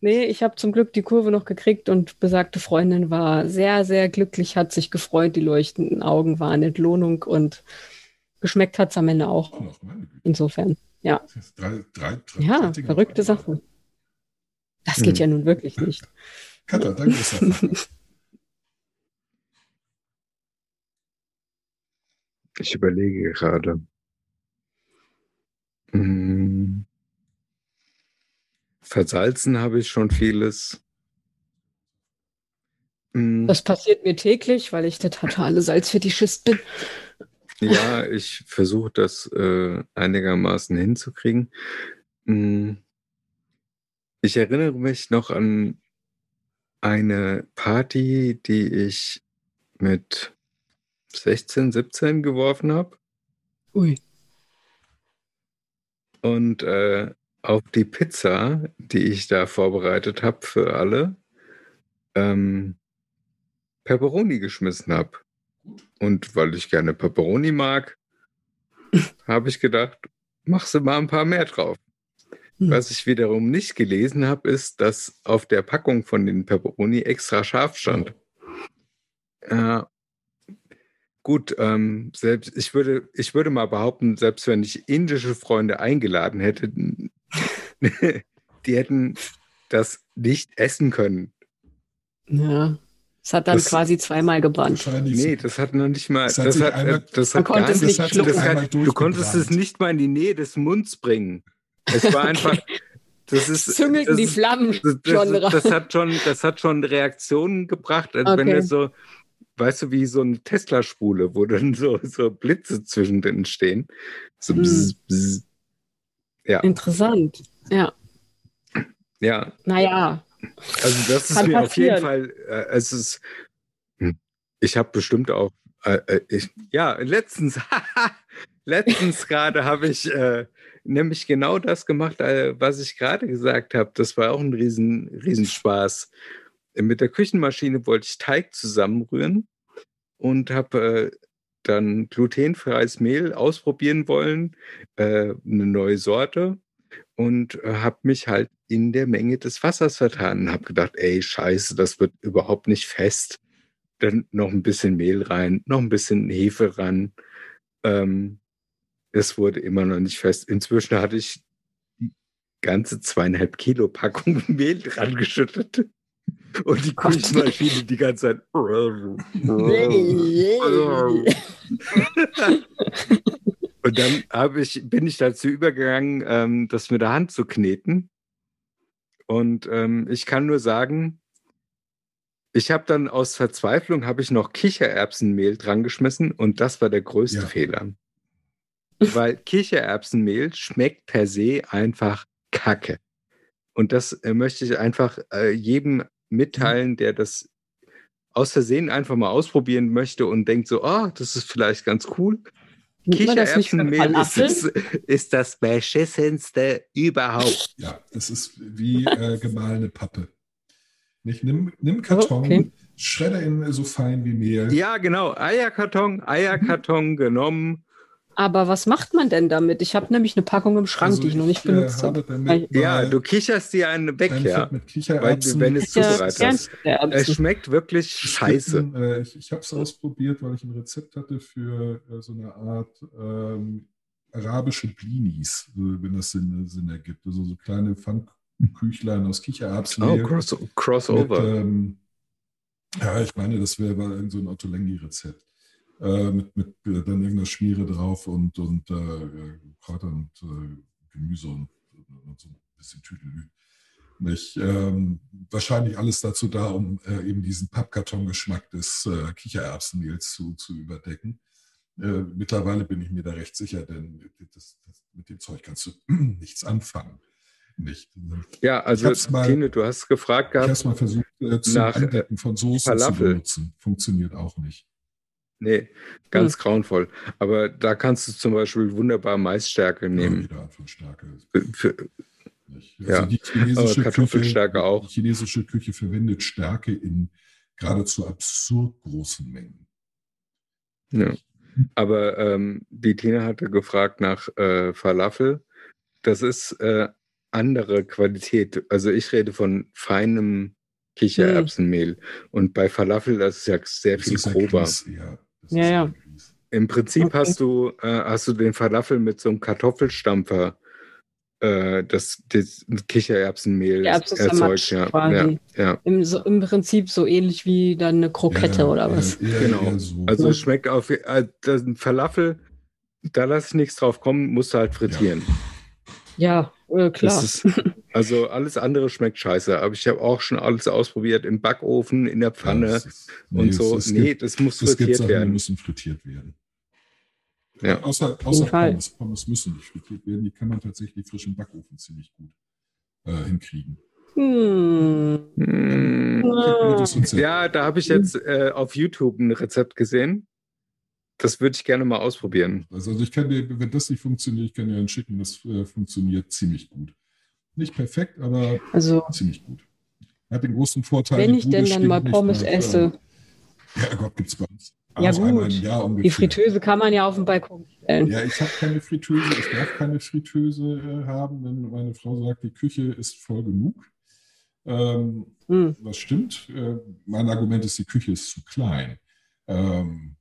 Nee, ich habe zum Glück die Kurve noch gekriegt und besagte Freundin war sehr, sehr glücklich, hat sich gefreut, die leuchtenden Augen waren Entlohnung und geschmeckt hat es am Ende auch. Insofern. Ja. Drei, drei, drei, ja, verrückte Sachen. Das geht hm. ja nun wirklich nicht. Katja, danke. ich überlege gerade. Hm. Versalzen habe ich schon vieles. Hm. Das passiert mir täglich, weil ich der totale Salzfetischist bin. Ja, ich versuche das äh, einigermaßen hinzukriegen. Hm. Ich erinnere mich noch an eine Party, die ich mit 16, 17 geworfen habe. Ui. Und äh, auf die Pizza, die ich da vorbereitet habe für alle, ähm, Pepperoni geschmissen habe. Und weil ich gerne Pepperoni mag, habe ich gedacht, machst du mal ein paar mehr drauf. Hm. Was ich wiederum nicht gelesen habe, ist, dass auf der Packung von den Pepperoni extra scharf stand. Ja, gut, ähm, selbst ich würde, ich würde mal behaupten, selbst wenn ich indische Freunde eingeladen hätte, die hätten das nicht essen können. Ja. Es hat dann das quasi zweimal gebrannt. Nee, das hat noch nicht mal. Das hat, das hat, einmal, das hat gar nicht, das hat, Du konntest es nicht mal in die Nähe des Munds bringen. Es war einfach. Das ist, Züngelten das, die Flammen das, schon das, das, hat schon Das hat schon Reaktionen gebracht, als okay. wenn er so, weißt du, wie so eine Tesla-Spule, wo dann so, so Blitze zwischendrin stehen. So hm. bzz, bzz. Ja. Interessant, ja. Ja. Naja, also das ist mir auf jeden Fall, äh, es ist, hm, ich habe bestimmt auch, äh, äh ich, ja, letztens, letztens gerade habe ich äh, nämlich genau das gemacht, äh, was ich gerade gesagt habe. Das war auch ein riesen, Riesenspaß. Mit der Küchenmaschine wollte ich Teig zusammenrühren und habe äh, dann glutenfreies Mehl ausprobieren wollen, eine neue Sorte und äh, habe mich halt in der Menge des Wassers vertan und habe gedacht, ey, scheiße, das wird überhaupt nicht fest. Dann noch ein bisschen Mehl rein, noch ein bisschen Hefe ran. Ähm, es wurde immer noch nicht fest. Inzwischen hatte ich die ganze zweieinhalb Kilo Packung Mehl dran geschüttet. Und die Küchenmaschine die ganze Zeit. Und dann ich, bin ich dazu übergegangen, ähm, das mit der Hand zu kneten. Und ähm, ich kann nur sagen, ich habe dann aus Verzweiflung habe ich noch Kichererbsenmehl dran geschmissen und das war der größte ja. Fehler. Weil Kichererbsenmehl schmeckt per se einfach Kacke. Und das äh, möchte ich einfach äh, jedem mitteilen, der das aus Versehen einfach mal ausprobieren möchte und denkt so, oh, das ist vielleicht ganz cool. Kichererbsenmehl ist, das, ist das beschissenste überhaupt. Ja, das ist wie äh, gemahlene Pappe. Nicht, nimm, nimm Karton, okay. schredder ihn so fein wie Mehl. Ja, genau. Eierkarton, Eierkarton mhm. genommen, aber was macht man denn damit? Ich habe nämlich eine Packung im Schrank, also die ich noch nicht benutzt habe. Ja, du kicherst dir einen weg, ja. Mit Kichererbsen. Weil, wenn es zubereitet. Es schmeckt wirklich scheiße. Äh, ich ich habe es ausprobiert, weil ich ein Rezept hatte für äh, so eine Art ähm, arabische Blinis, wenn das Sinn, Sinn ergibt. Also so kleine Pfannkuchlein aus Kichererbsen. Oh, cross, Crossover. Mit, ähm, ja, ich meine, das wäre so ein Otto Lengi-Rezept äh, mit, mit äh, dann irgendeiner Schmiere drauf und, und äh, Kräuter und äh, Gemüse und, und, so ein bisschen Tüdelü. Nicht, ähm, wahrscheinlich alles dazu da, um äh, eben diesen Pappkartongeschmack des äh, Kichererbsenmehls zu, zu überdecken. Äh, mittlerweile bin ich mir da recht sicher, denn das, das, mit dem Zeug kannst du nichts anfangen. Nicht. Ja, also mal, Tine, du hast gefragt gehabt. Ich habe es mal versucht, äh, zum nach, äh, Andecken von Soßen Falafel. zu benutzen. Funktioniert auch nicht. Nee, ganz grauenvoll. Aber da kannst du zum Beispiel wunderbar Maisstärke Ja, nehmen. wieder Art von Stärke. Für, für, Nicht. Ja, die chinesische aber Kartoffelstärke Küche, auch. Die chinesische Küche verwendet Stärke in geradezu absurd großen Mengen. ja. Aber ähm, die Tina hatte gefragt nach äh, Falafel. Das ist äh, andere Qualität. Also ich rede von feinem Kichererbsenmehl. Und bei Falafel, das ist ja sehr Das viel ist ja grober. Ja. Ja, ja. Im Prinzip Okay. hast du äh, hast du den Falafel mit so einem Kartoffelstampfer, äh, das, das Kichererbsenmehl erzeugt. Ja, quasi. ja, ja. Im, so, Im Prinzip so ähnlich wie dann eine Krokette Ja, oder was. Genau. So. Also es schmeckt auf äh, das ein Falafel, da lasse ich nichts drauf kommen, musst du halt frittieren. Ja, äh, klar. Das ist, also alles andere schmeckt scheiße. Aber ich habe auch schon alles ausprobiert im Backofen, in der Pfanne Ja, ist- und es- so. es nee, gibt- das muss Es gibt frittiert Sachen, die werden. müssen frittiert werden. Ja. Außer, außer. Pommes. Pommes müssen nicht frittiert werden. Die kann man tatsächlich frisch im Backofen ziemlich gut äh, hinkriegen. Hm. Ja, da habe ich jetzt äh, auf YouTube ein Rezept gesehen. Das würde ich gerne mal ausprobieren. Also ich kann dir, wenn das nicht funktioniert, ich kann dir einen schicken, das äh, funktioniert ziemlich gut. Nicht perfekt, aber Also, ziemlich gut. Hat den großen Vorteil. wenn ich denn dann mal Pommes esse, Ja, Gott, gibt's bei uns. Ja, gut. die. Fritteuse kann man ja auf den Balkon stellen. Ja, ich habe keine Fritteuse, ich darf keine Fritteuse äh, haben, denn meine Frau sagt, die Küche ist voll genug. Ähm, Hm. das stimmt. Äh, mein Argument ist, die Küche ist zu klein. Ähm,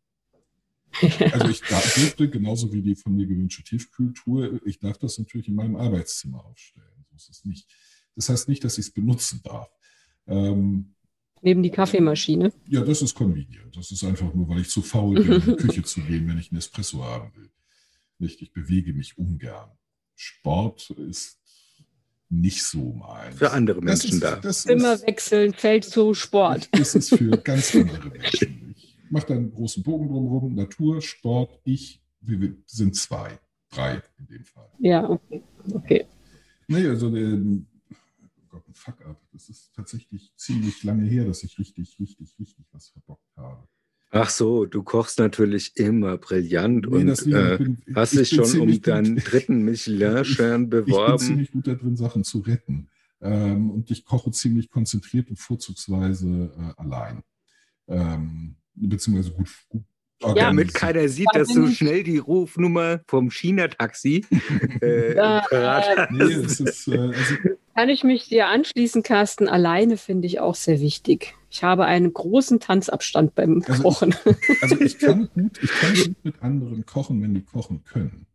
also ich darf, dürfte, genauso wie die von mir gewünschte Tiefkühltour, ich darf das natürlich in meinem Arbeitszimmer aufstellen. Ist es nicht. Das heißt nicht, dass ich es benutzen darf. Ähm, Neben die Kaffeemaschine. ja, das ist convenient. Das ist einfach nur, weil ich zu faul bin, in die Küche zu gehen, wenn ich einen Espresso haben will. Nicht, ich bewege mich ungern. Sport ist nicht so meins. Für andere Das Menschen ist, da. Das Zimmer ist, wechseln, fällt zu Sport. das ist für ganz andere Menschen. Ich mache da einen großen Bogen drumherum. Natur, Sport, ich, wir wir sind zwei, drei in dem Fall. Ja, okay. okay. Nee, also der, oh Gott, ein Fuck up. Das ist tatsächlich ziemlich lange her, dass ich richtig, richtig, richtig was verbockt habe. Ach so, du kochst natürlich immer brillant Nee, und äh, bin- hast ich dich schon um deinen dritten Michelin-Stern Ich bin beworben. ziemlich gut da drin, Sachen zu retten. Ähm, und ich koche ziemlich konzentriert und vorzugsweise äh, allein. Ähm, beziehungsweise gut, gut Damit organisiert. keiner sieht, Da dass du ich- schnell die Rufnummer vom China-Taxi äh, Ja. Nee, es ist, äh, also, Kann ich mich dir anschließen, Carsten? Alleine finde ich auch sehr wichtig. Ich habe einen großen Tanzabstand beim Also Kochen. also ich kann gut, ich kann gut mit anderen kochen, wenn die kochen können.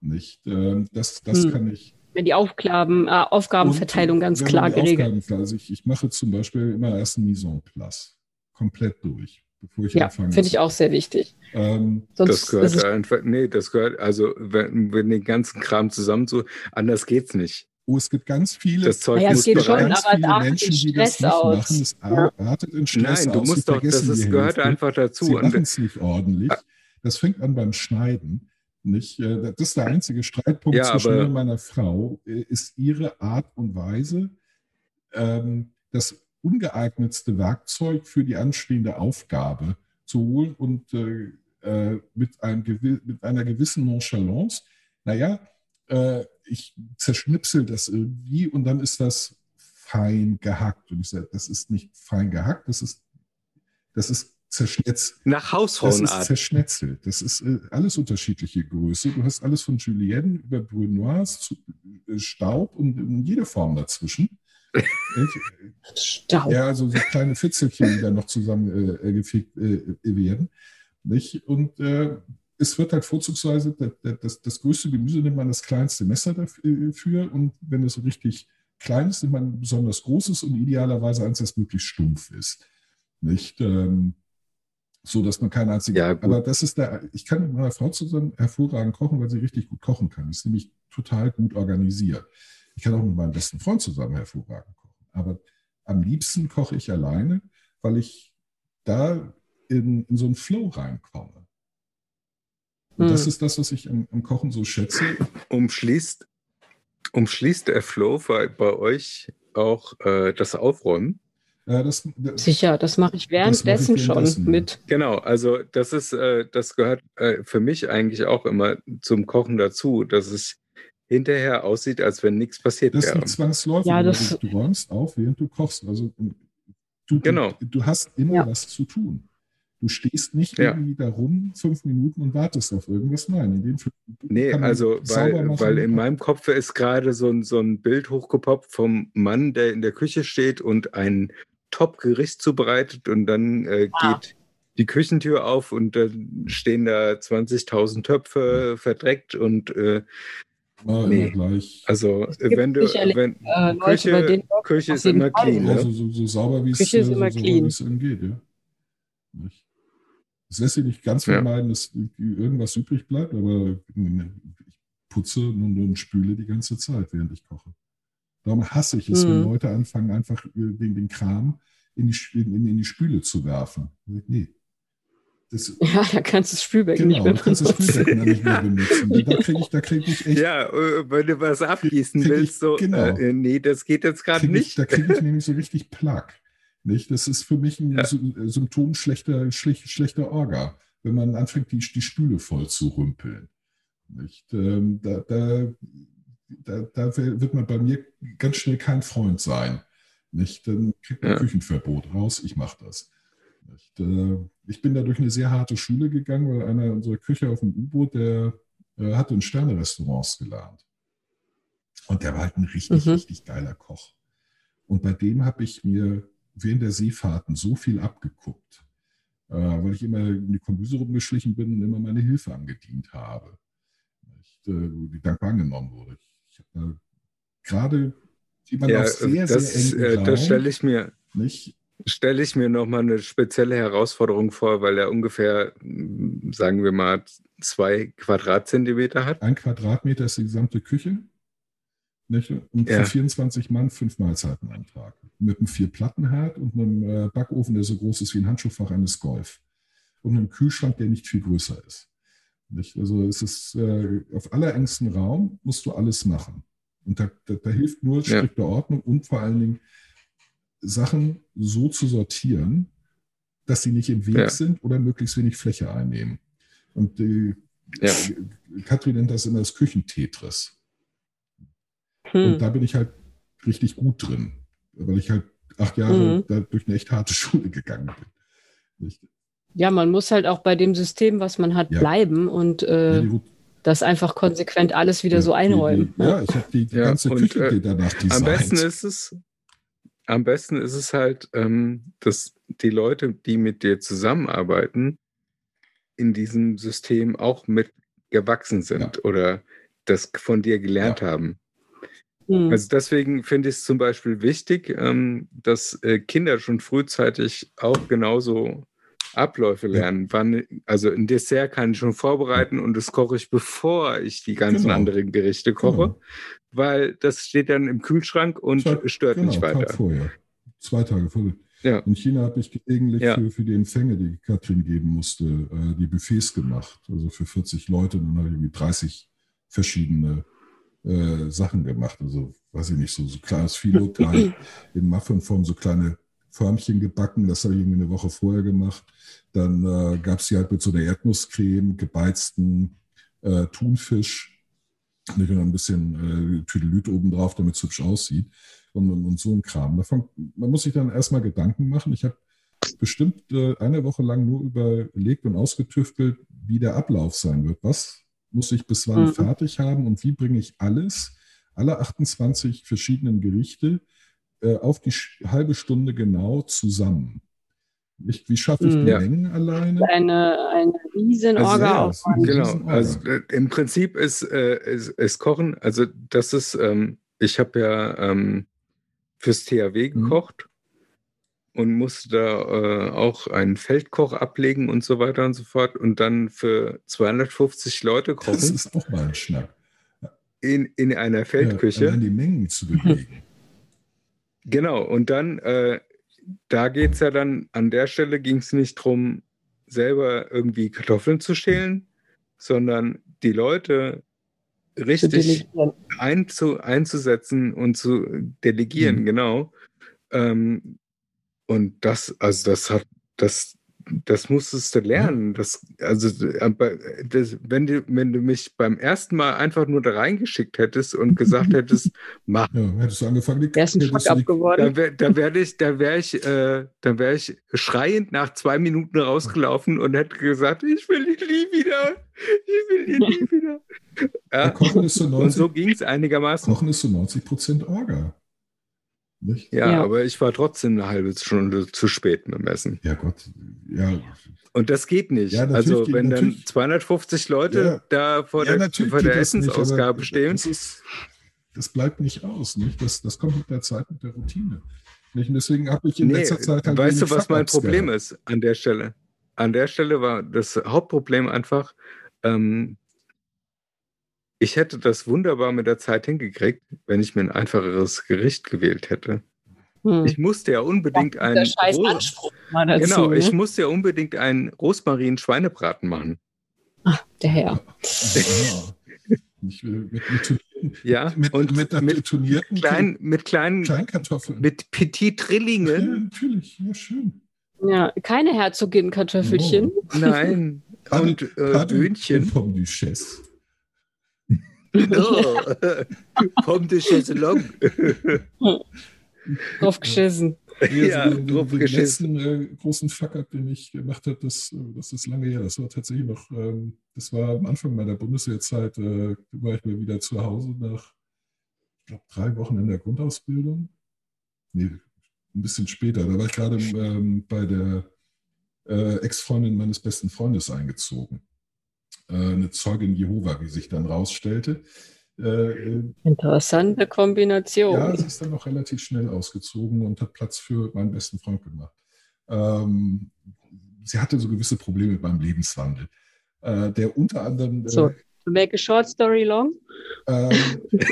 Nicht? Ähm, das das Hm. kann ich. Wenn die Aufgaben, äh, Aufgabenverteilung Und ganz wenn klar geregelt. Aufgaben klar- Also ich, ich mache zum Beispiel immer erst ein Mise en place. Komplett durch, bevor ich Ja, anfange. finde ich auch sehr wichtig. Ähm, Sonst Das gehört einfach, nee, das gehört, also wenn, wenn den ganzen Kram zusammen so, anders geht's nicht. oh, es gibt ganz viele. Das Zeug Ja, es muss geht schon, ganz aber es viele Menschen, die das Stress nicht aus. machen. Es Ja. artet in Stress Nein, du aus. musst doch, das ist, gehört Hälfte. einfach dazu. Sie Und, machen es nicht ordentlich. Ah. Das fängt an beim Schneiden. Nicht? Äh, Das ist der einzige Streitpunkt Ja, zwischen mir und meiner Frau, äh, ist ihre Art und Weise, ähm, das ungeeignetste Werkzeug für die anstehende Aufgabe zu holen und äh, äh, mit, einem, mit einer gewissen Nonchalance, naja, äh, ich zerschnipsel das irgendwie und dann ist das fein gehackt. Und ich sage, das ist nicht fein gehackt, das ist, das ist zerschnitzt. nach Das ist Hausfrauenart. zerschnetzelt. Das ist äh, alles unterschiedliche Größe. Du hast alles von Julienne über Brunoise zu äh, Staub und in jede Form dazwischen. Und, Stau. ja, also so kleine Fitzelchen, die da noch zusammen äh, gefegt äh, werden. Nicht? Und äh, es wird halt vorzugsweise, das, das, das größte Gemüse nimmt man das kleinste Messer dafür und wenn es so richtig klein ist, nimmt man ein besonders großes und idealerweise eins, das möglichst stumpf ist. Nicht? Ähm, so dass man keine einzige. Ja, aber das ist der. Ich kann mit meiner Frau zusammen hervorragend kochen, weil sie richtig gut kochen kann. Ist nämlich total gut organisiert. Ich kann auch mit meinem besten Freund zusammen hervorragend kochen. Aber am liebsten koche ich alleine, weil ich da in, in so einen Flow reinkomme. Und das Hm. ist das, was ich am, am Kochen so schätze. Umschließt, umschließt der Flow bei, bei euch auch äh, das Aufräumen? Äh, das, das, Sicher, das mache ich währenddessen schon währenddessen. mit. Genau, also das ist, äh, das gehört äh, für mich eigentlich auch immer zum Kochen dazu, dass es hinterher aussieht, als wenn nichts passiert das wäre. liegt zwangsläufig. Ja, das- du, räumst auf, während du kochst. Also du, Genau. du, du hast immer Ja. was zu tun. Du stehst nicht Ja. irgendwie da rum, fünf Minuten und wartest auf irgendwas. Nein, in den fünf Minuten Nee, also weil, weil in meinem Kopf ist gerade so ein, so ein Bild hochgepoppt vom Mann, der in der Küche steht und ein Top-Gericht zubereitet und dann äh, Ah. geht die Küchentür auf und dann stehen da 20.000 Töpfe verdreckt und äh, Immer, nee. immer gleich. also Es wenn du wenn, Äh, Leute, Küche, Küche ist immer clean, Ja, ne? so, so, so sauber wie es Küche ist immer so sauber, clean. wie es eben geht, ja. Nicht? Es lässt sich nicht ganz Ja. vermeiden, dass irgendwas übrig bleibt, aber ich putze und, und spüle die ganze Zeit, während ich koche. Darum hasse ich es, wenn Mhm. Leute anfangen, einfach äh, den, den Kram in die, in, in die Spüle zu werfen. Nee. Das, Ja, da kannst du das Spülbecken genau, nicht du kannst das mehr Spülbecken nicht mehr benutzen. Da kriege ich, da krieg ich echt Ja, äh, wenn du was abgießen ich- willst, so, genau. äh, nee, das geht jetzt gerade krieg ich, nicht. da kriege ich nämlich so richtig Plack. Nicht? Das ist für mich ein Ja. Sy- Symptom schlechter, schlech, schlechter Orga, wenn man anfängt, die, die Spüle voll zu rümpeln. Nicht? Ähm, da, da, da, da wird man bei mir ganz schnell kein Freund sein. Nicht? Dann kriegt man Ja. Küchenverbot raus, ich mache das. Nicht? Äh, ich bin da durch eine sehr harte Schule gegangen, weil einer unserer Küche auf dem U-Boot, der äh, hatte in Sterne-Restaurants gelernt. Und der war halt ein richtig, Mhm. richtig geiler Koch. Und bei dem habe ich mir während der Seefahrten so viel abgeguckt, äh, weil ich immer in die Kombüse rumgeschlichen bin und immer meine Hilfe angedient habe. Ich, äh, die dankbar angenommen wurde. Ich habe gerade jemand Ja, auf sehr, das, sehr engen äh, Raum, das stelle ich mir, nicht? Stelle ich mir nochmal eine spezielle Herausforderung vor, weil er ungefähr, mh, sagen wir mal, zwei Quadratzentimeter hat. Ein Quadratmeter ist die gesamte Küche. Nicht? Und Ja. für 24 Mann fünf Mahlzeiten am Tag. Mit einem Vier-Platten-Herd und einem äh, Backofen, der so groß ist wie ein Handschuhfach eines Golf. Und einem Kühlschrank, der nicht viel größer ist. Nicht? Also es ist äh, auf allerengstem Raum musst du alles machen. Und da, da, da hilft nur Ja. strikte Ordnung und vor allen Dingen Sachen so zu sortieren, dass sie nicht im Weg Ja. sind oder möglichst wenig Fläche einnehmen. Und die, Ja. Katrin nennt das immer das Küchentetris. Hm. Und da bin ich halt richtig gut drin, weil ich halt acht Jahre Mhm. da durch eine echt harte Schule gegangen bin. Ich, Ja, man muss halt auch bei dem System, was man hat, Ja. bleiben und äh, das einfach konsequent alles wieder ja, so einräumen. Die, die, ja, ich habe die, die Ja, ganze und, Küche äh, danach designt. Am besten ist es, am besten ist es halt, ähm, dass die Leute, die mit dir zusammenarbeiten, in diesem System auch mit gewachsen sind oder das von dir gelernt haben. Hm. Also deswegen finde ich es zum Beispiel wichtig, ähm, dass äh, Kinder schon frühzeitig auch genauso Abläufe lernen. Wann, also ein Dessert kann ich schon vorbereiten und das koche ich, bevor ich die ganzen Genau. anderen Gerichte koche, Genau. weil das steht dann im Kühlschrank und Tag- stört genau, nicht Tag weiter. vorher. Zwei Tage vorher. Ja. In China habe ich gelegentlich Ja. für, für die Empfänge, die Katrin geben musste, äh, die Buffets gemacht. Also für 40 Leute. Und dann habe ich irgendwie 30 verschiedene äh, Sachen gemacht. Also, weiß ich nicht, so, so kleines Filoteig in Muffinform, so kleine Förmchen gebacken. Das habe ich irgendwie eine Woche vorher gemacht. Dann äh, gab es die halt mit so einer Erdnusscreme, gebeizten äh, Thunfisch. Und dann ein bisschen äh, Tüdelüt oben drauf, damit es hübsch aussieht. Und, und, und so ein Kram. Davon, man muss sich dann erstmal Gedanken machen. Ich habe bestimmt äh, eine Woche lang nur überlegt und ausgetüftelt, wie der Ablauf sein wird. Was muss ich bis wann Mhm. fertig haben und wie bringe ich alles, alle 28 verschiedenen Gerichte, äh, auf die sch- halbe Stunde genau zusammen. Nicht, wie schaffe ich Mhm. die Ja. Mengen alleine? Eine, eine riesen Also, ja, auf. es- ein Genau, Riesenorga. also äh, im Prinzip ist, äh, ist, ist Kochen, also das ist, ähm, ich habe ja ähm, fürs THW Mhm. gekocht und musste da äh, auch einen Feldkoch ablegen und so weiter und so fort und dann für 250 Leute Das kochen ist auch mal ein Schnack. in, in einer Feldküche. Ja, die Mengen zu bewegen. Genau, und dann, äh, da geht es ja dann, an der Stelle ging es nicht darum, selber irgendwie Kartoffeln zu schälen, sondern die Leute richtig einzu, einzusetzen und zu delegieren, mhm. genau. Ähm, und das, also das hat, das, das musstest du lernen. Das, also, das, wenn, du, wenn du mich beim ersten Mal einfach nur da reingeschickt hättest und gesagt hättest, mach. Ja, hättest du angefangen, die Der ist ein Schock abgeworden. Da wäre da wär ich, da wär ich, äh, da wär ich schreiend nach zwei Minuten rausgelaufen und hätte gesagt, ich will ihn nie wieder. Ich will ihn nie wieder. Ja. Kochen ist so 90, und so ging es einigermaßen. Kochen ist so 90 Prozent Orga. Nicht? Ja, ja, aber ich war trotzdem eine halbe Stunde zu spät mit dem Essen. Ja, Gott. Ja. Und das geht nicht. Ja, also, wenn dann 250 Leute ja, da vor der, vor der Essensausgabe nicht, stehen. Das, ist, das, bleibt nicht aus. Nicht? Das, das kommt mit der Zeit, mit der Routine. Nicht? Und deswegen habe ich in nee, letzter Zeit. Halt weißt du, was mein Problem gehabt. ist an der Stelle? An der Stelle war das Hauptproblem einfach, ähm, ich hätte das wunderbar mit der Zeit hingekriegt, wenn ich mir ein einfacheres Gericht gewählt hätte. Hm. Ich musste ja unbedingt ja, einen. Scheiß Anspruch dazu, genau, ne? ich musste ja unbedingt einen Rosmarin-Schweinebraten machen. Ach, der Herr. Ich will mit, mit ja, mit, und mit, mit, turnierten kleinen, mit kleinen Kleinkartoffeln. Mit Petit Trillingen. Ja, natürlich, ja, schön. Ja, keine Herzogin-Kartoffelchen. Oh. Nein. und äh, Böhnchen. Pomme Duchesse. Oh, Pomme de Chaiselong. Drauf geschissen. Ja, den, drauf den, den letzten äh, großen Fuck-up, den ich gemacht habe, das, das ist lange her. Das war tatsächlich noch, ähm, das war am Anfang meiner Bundeswehrzeit, äh, war ich mal wieder zu Hause nach, ich glaube, drei Wochen in der Grundausbildung. Nee, ein bisschen später. Da war ich gerade ähm, bei der äh, Ex-Freundin meines besten Freundes eingezogen. Äh, eine Zeugin Jehova, wie sich dann rausstellte. Äh, Interessante Kombination. Ja, sie ist dann noch relativ schnell ausgezogen und hat Platz für meinen besten Freund gemacht. Ähm, sie hatte so gewisse Probleme beim Lebenswandel, äh, der unter anderem. Äh, so, to make a short story long. Ähm,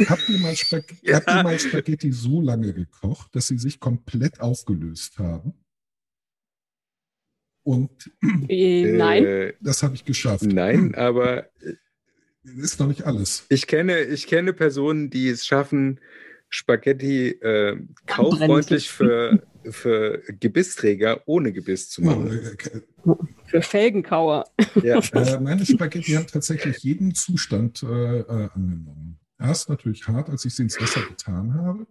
habt, ihr mal ja. habt ihr mal Spaghetti so lange gekocht, dass sie sich komplett aufgelöst haben? Und äh, nein. Das habe ich geschafft. Nein, aber ist noch nicht alles. Ich kenne, ich kenne Personen, die es schaffen, Spaghetti äh, kauffreundlich für, für Gebissträger ohne Gebiss zu machen. Oh, für Felgenkauer. Ja. äh, meine Spaghetti haben tatsächlich jeden Zustand äh, äh, angenommen. Erst natürlich hart, als ich sie ins Wasser getan habe.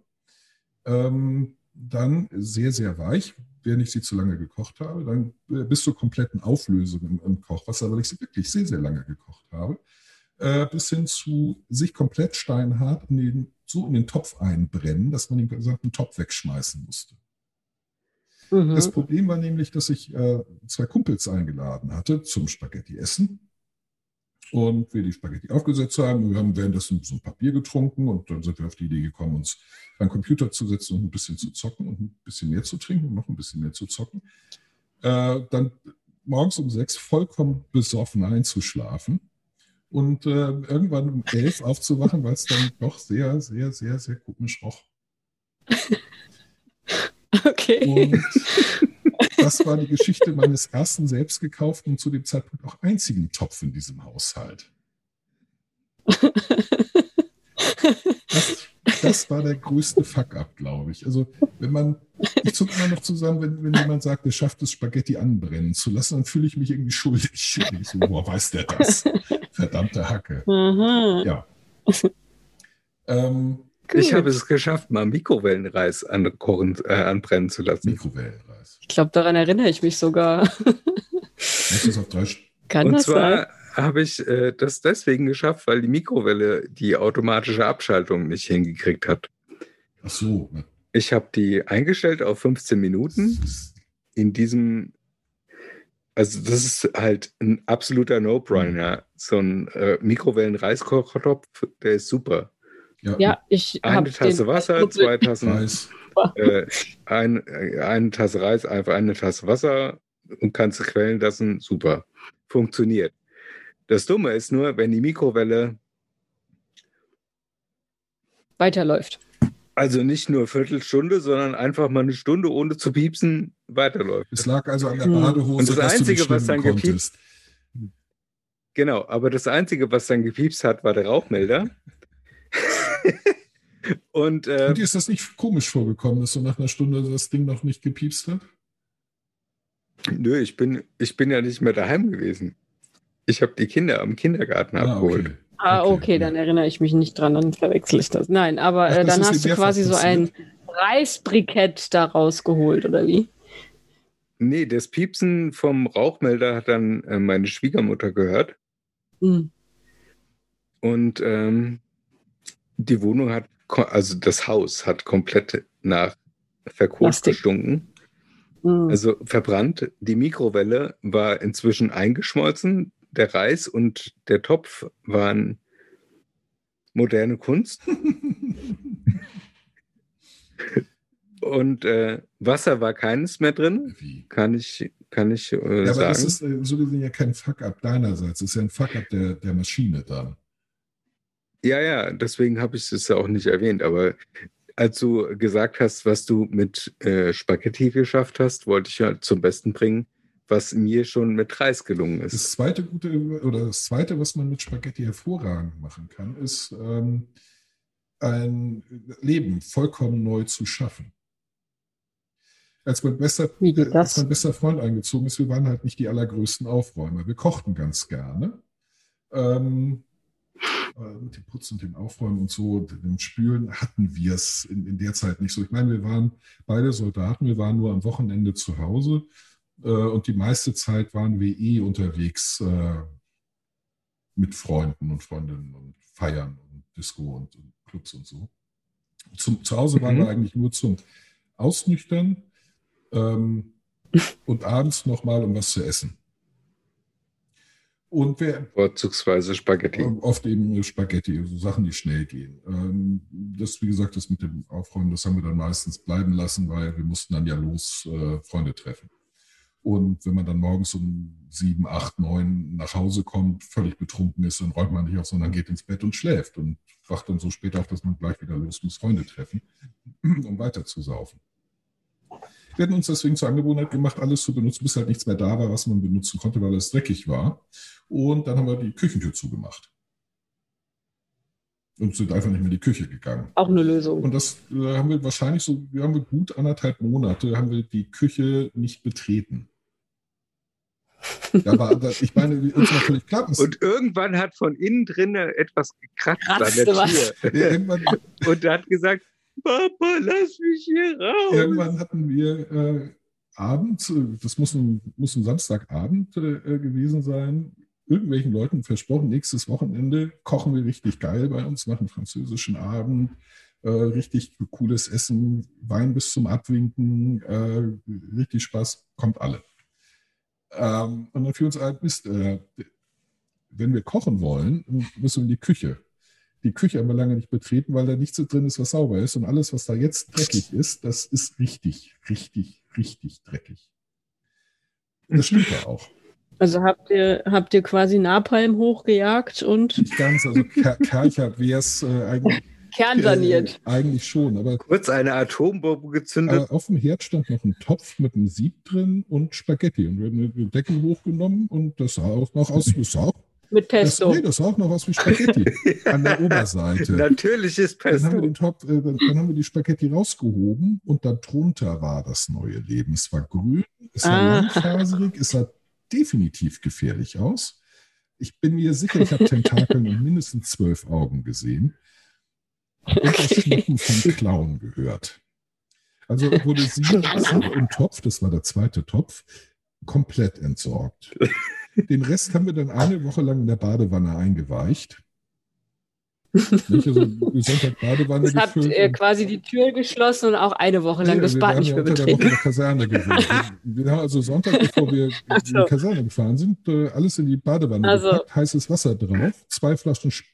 Ähm, dann sehr, sehr weich, während ich sie zu lange gekocht habe. Dann äh, bis zur kompletten Auflösung im, im Kochwasser, weil ich sie wirklich sehr, sehr lange gekocht habe. Äh, bis hin zu sich komplett steinhart in den, so in den Topf einbrennen, dass man den gesamten Topf wegschmeißen musste. Mhm. Das Problem war nämlich, dass ich äh, zwei Kumpels eingeladen hatte zum Spaghetti-Essen. Und wir die Spaghetti aufgesetzt haben, wir haben währenddessen so ein Papier getrunken und dann sind wir auf die Idee gekommen, uns beim Computer zu setzen und ein bisschen zu zocken und ein bisschen mehr zu trinken und noch ein bisschen mehr zu zocken. Äh, dann morgens um sechs vollkommen besoffen einzuschlafen und äh, irgendwann um elf aufzuwachen, weil es dann doch sehr, sehr, sehr, sehr komisch roch. Okay. Und das war die Geschichte meines ersten selbst gekauften und zu dem Zeitpunkt auch einzigen Topf in diesem Haushalt. Das, das war der größte Fuck-up, glaube ich. Also, wenn man, ich zucke immer noch zusammen, wenn, wenn jemand sagt, er schafft es, Spaghetti anbrennen zu lassen, dann fühle ich mich irgendwie schuldig. Und ich so, boah, weiß der das? Verdammte Hacke. Mhm. Ja. Ähm, ich habe es geschafft, mal Mikrowellenreis ankochen, äh, anbrennen zu lassen. Mikrowellenreis. Ich glaube, daran erinnere ich mich sogar. Muss das auf drei Kann Und das zwar habe ich äh, das deswegen geschafft, weil die Mikrowelle die automatische Abschaltung nicht hingekriegt hat. Ach so. Ich habe die eingestellt auf 15 Minuten. In diesem, also das ist halt ein absoluter No-Brainer. So ein äh, Mikrowellen-Reiskochtopf, der ist super. Ja, ja ich Eine Tasse Wasser, zwei Tassen Reis. Äh, ein, äh, eine Tasse Reis, einfach eine Tasse Wasser und kannst quellen lassen, super. Funktioniert. Das Dumme ist nur, wenn die Mikrowelle weiterläuft. Also nicht nur Viertelstunde, sondern einfach mal eine Stunde ohne zu piepsen weiterläuft. Es lag also an der hm. Badehose. Und das Einzige, was dann gepiepst Genau, aber das Einzige, was dann gepiepst hat, war der Rauchmelder. und, äh, Und dir ist das nicht komisch vorgekommen, dass so nach einer Stunde das Ding noch nicht gepiepst hat? nö, ich bin, ich bin ja nicht mehr daheim gewesen. Ich habe die Kinder am Kindergarten abgeholt. okay. Ah, Okay, okay, ja. dann erinnere ich mich nicht dran, dann verwechsel ich das. Nein, aber Ach, äh, das dann hast du quasi so ein Reisbrikett da rausgeholt, oder wie? Nee, das Piepsen vom Rauchmelder hat dann äh, meine Schwiegermutter gehört. Hm. Und ähm, die Wohnung hat, also das Haus hat komplett nach Verkot Plastik. gestunken. Hm. Also verbrannt. Die Mikrowelle war inzwischen eingeschmolzen. Der Reis und der Topf waren moderne Kunst. Und äh, Wasser war keines mehr drin, Wie? kann ich, kann ich äh, Ja, aber sagen. das ist äh, so gesehen ja kein Fuck-up deinerseits. Das ist ja ein Fuck-up der, der Maschine dann. Ja, ja, deswegen habe ich es ja auch nicht erwähnt. Aber als du gesagt hast, was du mit äh, Spaghetti geschafft hast, wollte ich ja zum Besten bringen, was mir schon mit Reis gelungen Das ist. zweite gute oder das zweite, was man mit Spaghetti hervorragend machen kann, ist ähm, ein Leben vollkommen neu zu schaffen. Als mein, bester, äh, das? als mein bester Freund eingezogen ist, wir waren halt nicht die allergrößten Aufräumer. Wir kochten ganz gerne. Ähm, äh, mit dem Putzen und dem Aufräumen und so, dem Spülen hatten wir es in, in der Zeit nicht so. Ich meine, wir waren beide Soldaten, wir waren nur am Wochenende zu Hause äh, und die meiste Zeit waren wir eh unterwegs äh, mit Freunden und Freundinnen und Feiern und Disco und, und Clubs und so. Zum, zu Hause waren Mhm. wir eigentlich nur zum Ausnüchtern ähm, und abends nochmal um was zu essen. Und wer, Vorzugsweise Spaghetti. Oft eben Spaghetti, also Sachen, die schnell gehen. Ähm, das, wie gesagt, das mit dem Aufräumen, das haben wir dann meistens bleiben lassen, weil wir mussten dann ja los äh, Freunde treffen. Und wenn man dann morgens um sieben, acht, neun nach Hause kommt, völlig betrunken ist, dann räumt man nicht auf, sondern geht ins Bett und schläft und wacht dann so spät auf, dass man gleich wieder los muss, Freunde treffen, um weiter zu saufen. Wir hatten uns deswegen zur Angewohnheit gemacht, alles zu benutzen, bis halt nichts mehr da war, was man benutzen konnte, weil es dreckig war. Und dann haben wir die Küchentür zugemacht. Und sind einfach nicht mehr in die Küche gegangen. Auch eine Lösung. Und das äh, haben wir wahrscheinlich so, wir haben gut anderthalb Monate, haben wir die Küche nicht betreten. Da war, da, ich meine, uns klar, dass, Und irgendwann hat von innen drin etwas gekratzt an Kratzte der was. Tür. ja, Und er hat gesagt, Papa, lass mich hier raus. irgendwann hatten wir äh, abends, äh, das muss ein, muss ein Samstagabend äh, gewesen sein, irgendwelchen Leuten versprochen, nächstes Wochenende kochen wir richtig geil bei uns, machen französischen Abend, äh, richtig cooles Essen, Wein bis zum Abwinken, äh, richtig Spaß, kommt alle. Ähm, und dann fiel uns ein, Mist, äh, wenn wir kochen wollen, müssen wir in die Küche. Die Küche wir lange nicht betreten, weil da nichts so drin ist, was sauber ist. Und alles, was da jetzt dreckig ist, das ist richtig, richtig, richtig dreckig. Das stimmt ja auch. Also habt ihr, habt ihr quasi Napalm hochgejagt und Nicht ganz, also Ker Kercher wäre es äh, eigentlich, kernsaniert. äh, eigentlich schon. Aber, Kurz eine Atombombe gezündet. aber auf dem Herd stand noch ein Topf mit einem Sieb drin und Spaghetti. Und wir haben den Deckel hochgenommen und das sah auch noch aus, das sah auch, Mit das, Pesto. nee, das sah auch noch aus wie Spaghetti an der Oberseite. Natürliches Dann haben wir Pesto. den Topf, äh, dann, dann haben wir die Spaghetti rausgehoben und darunter war das neue Leben. Es war grün, es war Ah. langfaserig, es sah definitiv gefährlich aus. Ich bin mir sicher, ich habe Tentakeln und mindestens zwölf Augen gesehen und das Schlucken von Klauen gehört. Also wurde sie, und Topf, das war der zweite Topf, komplett entsorgt. Den Rest haben wir dann eine Woche lang in der Badewanne eingeweicht. Nicht? Also Sonntag Badewanne habt gefüllt und- quasi die Tür geschlossen und auch eine Woche lang Nee, das Bad nicht ja mehr unter der Woche in betreten. der Kaserne. Wir haben also Sonntag, bevor wir Ach in so. die Kaserne gefahren sind, äh, alles in die Badewanne Also. gepackt, heißes Wasser drauf, zwei Flaschen Sp-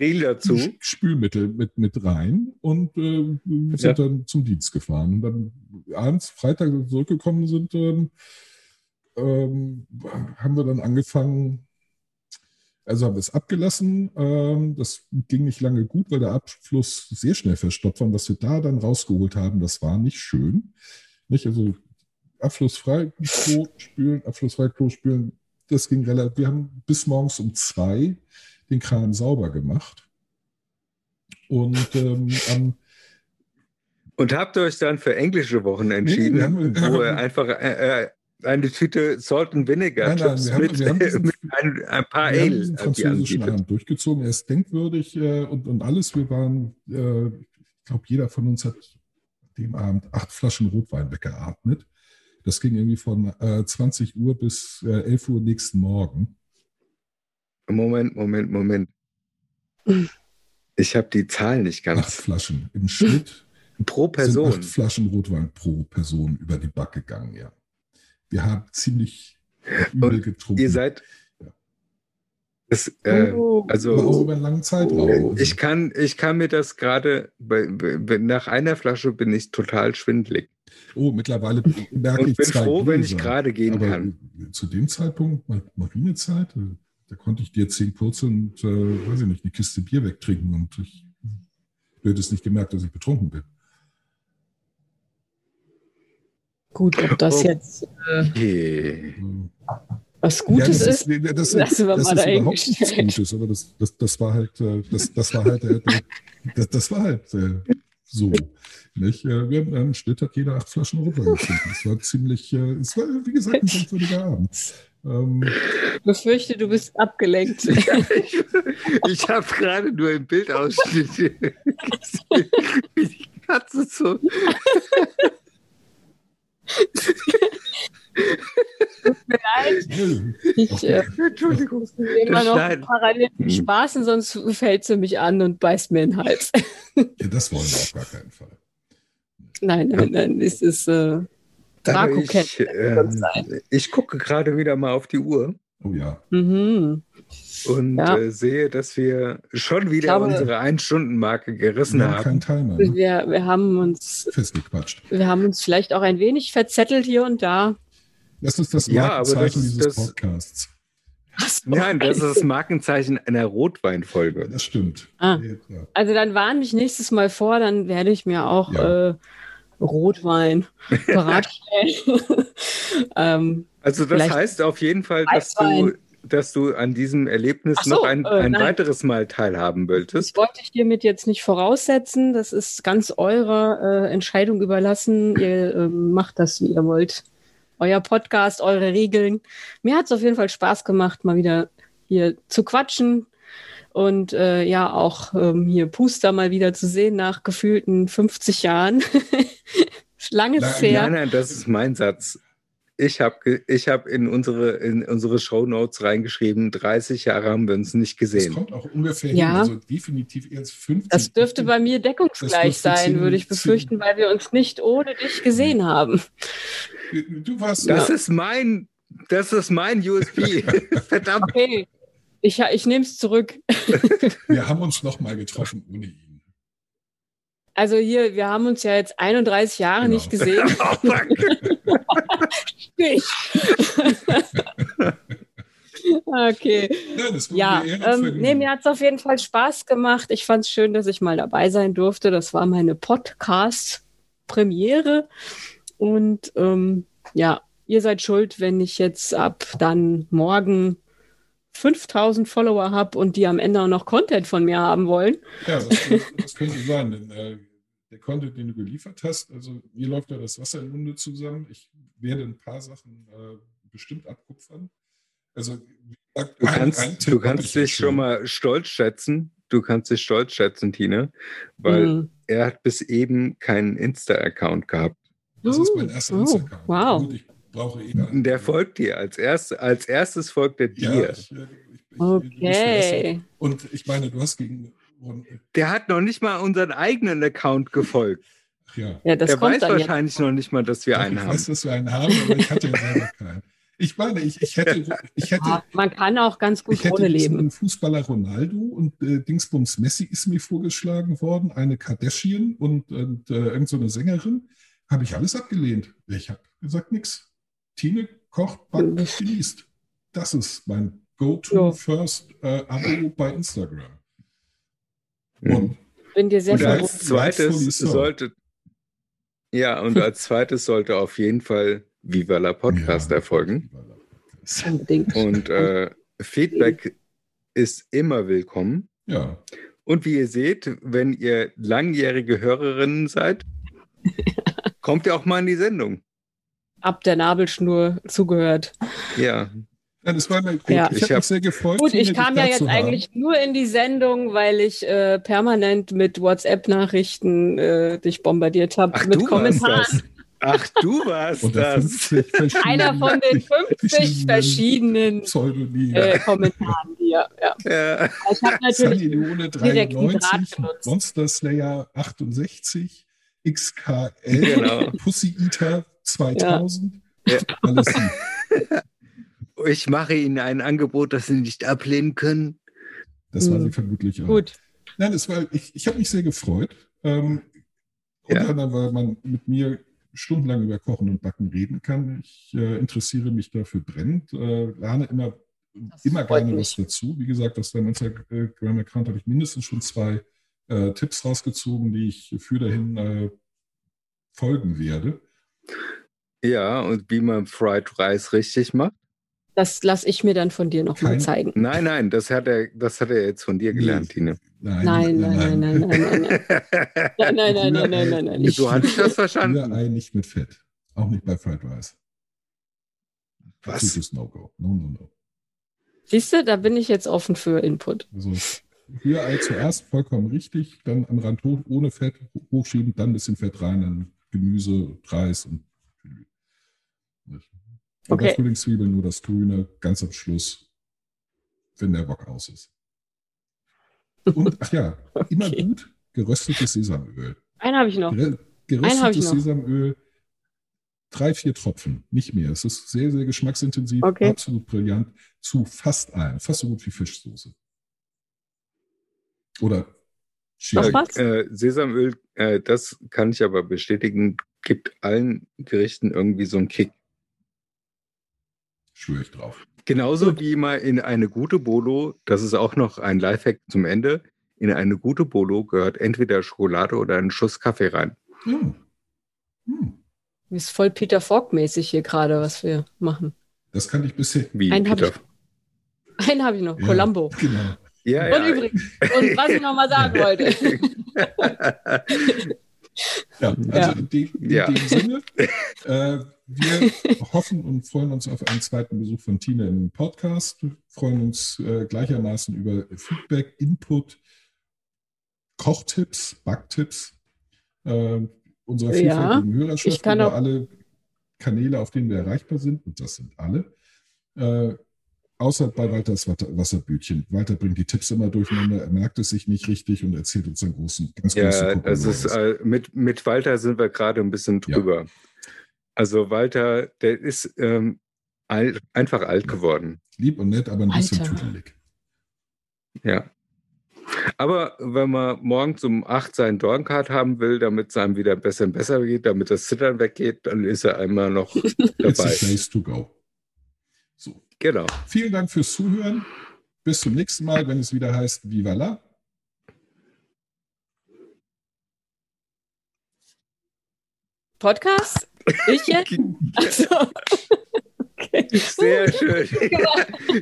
Riel dazu. Spülmittel mit, mit rein und äh, sind Ja. dann zum Dienst gefahren. Und dann abends, Freitag zurückgekommen sind, ähm, ähm, haben wir dann angefangen, also haben wir es abgelassen. Ähm, das ging nicht lange gut, weil der Abfluss sehr schnell verstopft war. Und was wir da dann rausgeholt haben, das war nicht schön. Nicht? Also abflussfrei Klo spülen, abflussfrei Klo spülen, das ging relativ, wir haben bis morgens um zwei den Kran sauber gemacht. Und ähm, am Und habt ihr euch dann für englische Wochen entschieden, haben- wir wo ihr einfach äh, äh, eine Tüte Salt and Vinegar Nein, nein, wir haben- mit, wir haben diesen- mit ein, ein paar wir haben Ale diesen die französischen. Abend durchgezogen. Er ist denkwürdig äh, und, und alles. Wir waren, äh, ich glaube, jeder von uns hat dem Abend acht Flaschen Rotwein weggeatmet. Das ging irgendwie von äh, 20 Uhr bis äh, 11 Uhr nächsten Morgen. Moment, Moment, Moment. Ich habe die Zahl nicht Acht ganz. Flaschen. Im Schnitt Pro Person. acht Flaschen Rotwein pro Person über die Back gegangen, ja. Wir haben ziemlich übel Und getrunken. Ihr seid. Das, äh, Oh. aber auch also über einen langen Zeitraum. ich kann, ich kann mir das gerade, nach einer Flasche bin ich total schwindlig. oh, mittlerweile merke Und ich bin zwei froh, wenn ich Gläser. gerade gehen Aber kann. zu dem Zeitpunkt, Mar- Marinezeit, äh, da konnte ich dir zehn kurze und, äh, weiß ich nicht, eine Kiste Bier wegtrinken und ich, du hättest nicht gemerkt, dass ich betrunken bin. Gut, ob das Oh. jetzt äh, was Gutes das ist. nee, das, lassen wir das mal ist überhaupt nichts Gutes, aber das, das, das war halt, äh, das, das war halt, äh, das, das war halt äh, so. Nicht? Wir haben im Schnitt hat jeder acht Flaschen Rotwein getrunken. Es war ziemlich, äh, es war, wie gesagt, ein merkwürdiger Abend. Ähm, Ich befürchte, du bist abgelenkt. ich ich habe gerade nur im Bildausschnitt gesehen, wie die Katze so. Nein, ich äh, Entschuldigung. mir immer noch schneiden. parallel Hm. spaßen, sonst fällt sie mich an und beißt mir in den Hals. ja, das wollen wir auf gar keinen Fall. Nein, nein, nein, es ist äh, Draco ich, kennt ähm, ich gucke gerade wieder mal auf die Uhr Oh ja. mhm. und Ja. äh, sehe, dass wir schon wieder glaube- unsere Ein-Stunden-Marke gerissen Wir haben haben. keinen Timer ne? wir, wir haben uns festgequatscht. wir haben uns vielleicht auch ein wenig verzettelt hier und da. Das ist das Ja, aber das- Markenzeichen dieses das- Podcasts. Nein, das ist das Markenzeichen einer Rotweinfolge. Das stimmt. Ah. Ja. Also dann warn mich nächstes Mal vor, dann werde ich mir auch Ja. äh, Rotwein bereitstellen. ähm, Also das heißt auf jeden Fall, dass du, dass du an diesem Erlebnis so, noch ein, äh, ein nein. weiteres Mal teilhaben das wolltest. wollte ich hiermit jetzt nicht voraussetzen. Das ist ganz eurer äh, Entscheidung überlassen. Ihr ähm, macht das, wie ihr wollt. Euer Podcast, eure Regeln. Mir hat es auf jeden Fall Spaß gemacht, mal wieder hier zu quatschen. Und äh, ja, auch ähm, hier Puster mal wieder zu sehen nach gefühlten 50 Jahren. Lange Nein, ist her. Nein, nein, das ist mein Satz. Ich habe ich hab in unsere, in unsere Shownotes reingeschrieben, 30 Jahre haben wir uns nicht Das gesehen. kommt auch ungefähr Ja. hin. Also definitiv eher als 50. Das dürfte bei mir Das deckungsgleich sein, zehn- würde ich befürchten, weil wir uns nicht ohne dich gesehen haben. Du warst Das ist mein, das ist mein USB. Verdammt. Okay, ich, ich nehme es zurück. Wir haben uns noch mal getroffen ohne ihn. Also hier, wir haben uns ja jetzt 31 Jahre Genau. nicht gesehen. Oh. Ich. okay. Ja, mir ähm, nee, mir hat es auf jeden Fall Spaß gemacht. Ich fand es schön, dass ich mal dabei sein durfte. Das war meine Podcast-Premiere. Und ähm, ja, ihr seid schuld, wenn ich jetzt ab dann morgen 5000 Follower habe und die am Ende auch noch Content von mir haben wollen. Ja, das, könnte- das könnte sein, denn äh, der Content, den du geliefert hast, also mir läuft da das Wasser im Munde zusammen. Ich werde ein paar Sachen äh, bestimmt abkupfern. Also, wie gesagt, Du ein- ein kannst, Tipp du kannst ich ja dich schon mal stolz schätzen. Du kannst dich stolz schätzen, Tine, weil Mhm. er hat bis eben keinen Insta-Account gehabt. Das ist mein erster Oh, Instagram. wow. Gut, ich brauche eh einen. Der folgt dir. Als, erst, als erstes folgt er Ja, dir. ich, äh, ich, ich, Okay. Und ich meine, du hast gegen. Der hat noch nicht mal unseren eigenen Account gefolgt. Ja. Ja, das der kommt weiß dann jetzt. wahrscheinlich noch nicht mal, dass wir Doch, einen ich haben. weiß, dass wir einen haben, aber ich hatte ja selber keinen. Ich meine, ich, ich hätte, ich hätte, Ah, Man kann auch ganz gut ich hätte ohne leben. Fußballer Ronaldo und äh, Dingsbums Messi ist mir vorgeschlagen worden, eine Kardashian und, und äh, irgend so Sängerin. Habe ich alles abgelehnt. Ich habe gesagt, nix. Tine kocht, backt, genießt. Das ist mein Go-to Ja. First äh, Abo bei Instagram. Mhm. Und Bin dir sehr Und Ja, froh. als zweites sollte ja und als zweites sollte auf jeden Fall Viva la Podcast Ja, erfolgen. Unbedingt. Und äh, Feedback ist immer willkommen. Ja. Und wie ihr seht, wenn ihr langjährige Hörerinnen seid, kommt ihr auch mal in die Sendung. Ab der Nabelschnur zugehört. Ja. Ja, das war mir gut. Ja. Ich Ich habe hab- mich sehr gefreut. Gut, ich kam ja jetzt haben. eigentlich nur in die Sendung, weil ich äh, permanent mit WhatsApp-Nachrichten äh, dich bombardiert habe. Mit du warst Kommentaren. das. Ach, du warst das. 50 verschiedenen, Einer von den 50 verschiedenen äh, Kommentaren hier. Ja. Ja. Ich habe natürlich Sunny Leone direkten Draht 93, genutzt. Monster Slayer 68, XKL, Genau. Pussy Eater 2000. Ja. Alles sie. Ich mache Ihnen ein Angebot, das Sie nicht ablehnen können. Das war Hm. sie vermutlich auch. gut. Nein, es war, ich, ich habe mich sehr gefreut. Ähm, Ja. Unter anderem, weil man mit mir stundenlang über Kochen und Backen reden kann. Ich äh, interessiere mich dafür brennend, äh, lerne immer, Das immer gerne mich. was dazu. Wie gesagt, aus deinem Instagram-Account habe ich mindestens schon zwei äh, Tipps rausgezogen, die ich für dahin äh, folgen werde. Ja, und wie man Fried Rice richtig macht. Das lasse ich mir dann von dir noch mal Kein- zeigen. Nein, nein, das hat er, das hat er jetzt von dir gelernt, Nee. Tine. Nein, Nein, nein, nein, nein, nein, nein, nein. Nein, nein, nein, nein, nein, hatte ich das verstanden. Rührei nicht mit Fett. Auch nicht bei Fried Rice. Was? No-Go. No, no, no. siehst du, da bin ich jetzt offen für Input. Also Rührei zuerst vollkommen richtig, dann am Rand hoch, ohne Fett hochschieben, dann ein bisschen Fett rein, dann Gemüse, Reis. Und Okay. bei Frühlingszwiebeln nur das Grüne, ganz am Schluss, wenn der Bock aus ist. Und, ach ja, immer Okay. gut geröstetes Sesamöl. Einen habe ich noch. Geröstetes noch. Sesamöl, drei, vier Tropfen, nicht mehr. Es ist sehr, sehr geschmacksintensiv, Okay. absolut brillant, zu fast allem, fast so gut wie Fischsoße. Oder Chili. Äh, Sesamöl, äh, das kann ich aber bestätigen, gibt allen Gerichten irgendwie so einen Kick. Schwöre ich drauf. Genauso wie mal in eine gute Bolo, das ist auch noch ein Lifehack zum Ende, in eine gute Bolo gehört entweder Schokolade oder ein Schuss Kaffee rein. Ja. Hm. Ist voll Peter Falk-mäßig hier gerade, was wir machen. Das kann ich bisher. Wie Einen hab Peter. Einen habe ich noch. Ja. Columbo. Genau. Ja, Und ja. übrigens, und was ich noch mal sagen wollte. Ja, also Ja. in, dem, in Ja. dem Sinne, äh, wir hoffen und freuen uns auf einen zweiten Besuch von Tina im Podcast. Wir freuen uns äh, gleichermaßen über Feedback, Input, Kochtipps, Backtipps äh, unserer Ja, vielfältigen Hörerschaft ich kann über auch- alle Kanäle, auf denen wir erreichbar sind, und das sind alle. Äh, außer bei Walters Wasser- Wasserbütchen. Walter bringt die Tipps immer durcheinander, er merkt es sich nicht richtig und erzählt uns dann großen, ganz großen Ja, das ist, äh, mit, mit Walter sind wir gerade ein bisschen Ja. drüber. Also Walter, der ist ähm, alt, einfach alt geworden. Lieb und nett, aber ein bisschen tüdelig. Ja. Aber wenn man morgens um 8 seinen Dorncard haben will, damit es einem wieder besser und besser geht, damit das Zittern weggeht, dann ist er einmal noch It's the dabei. place to go. So, Genau. vielen Dank fürs Zuhören. Bis zum nächsten Mal, wenn es wieder heißt Viva la. Podcast? Ich jetzt? Also, okay. Sehr schön.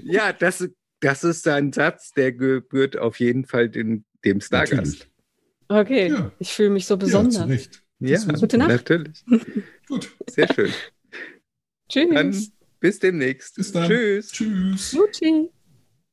ja, das, das ist ein Satz, der gebührt auf jeden Fall den, dem Stargast. Natürlich. Okay, Ja. ich fühle mich so Ja, besonders. Ja, war Gute Nacht. natürlich. Gut. Sehr schön. Tschüss. Dann bis demnächst. Bis dann. Tschüss. Tschüss. Gucci.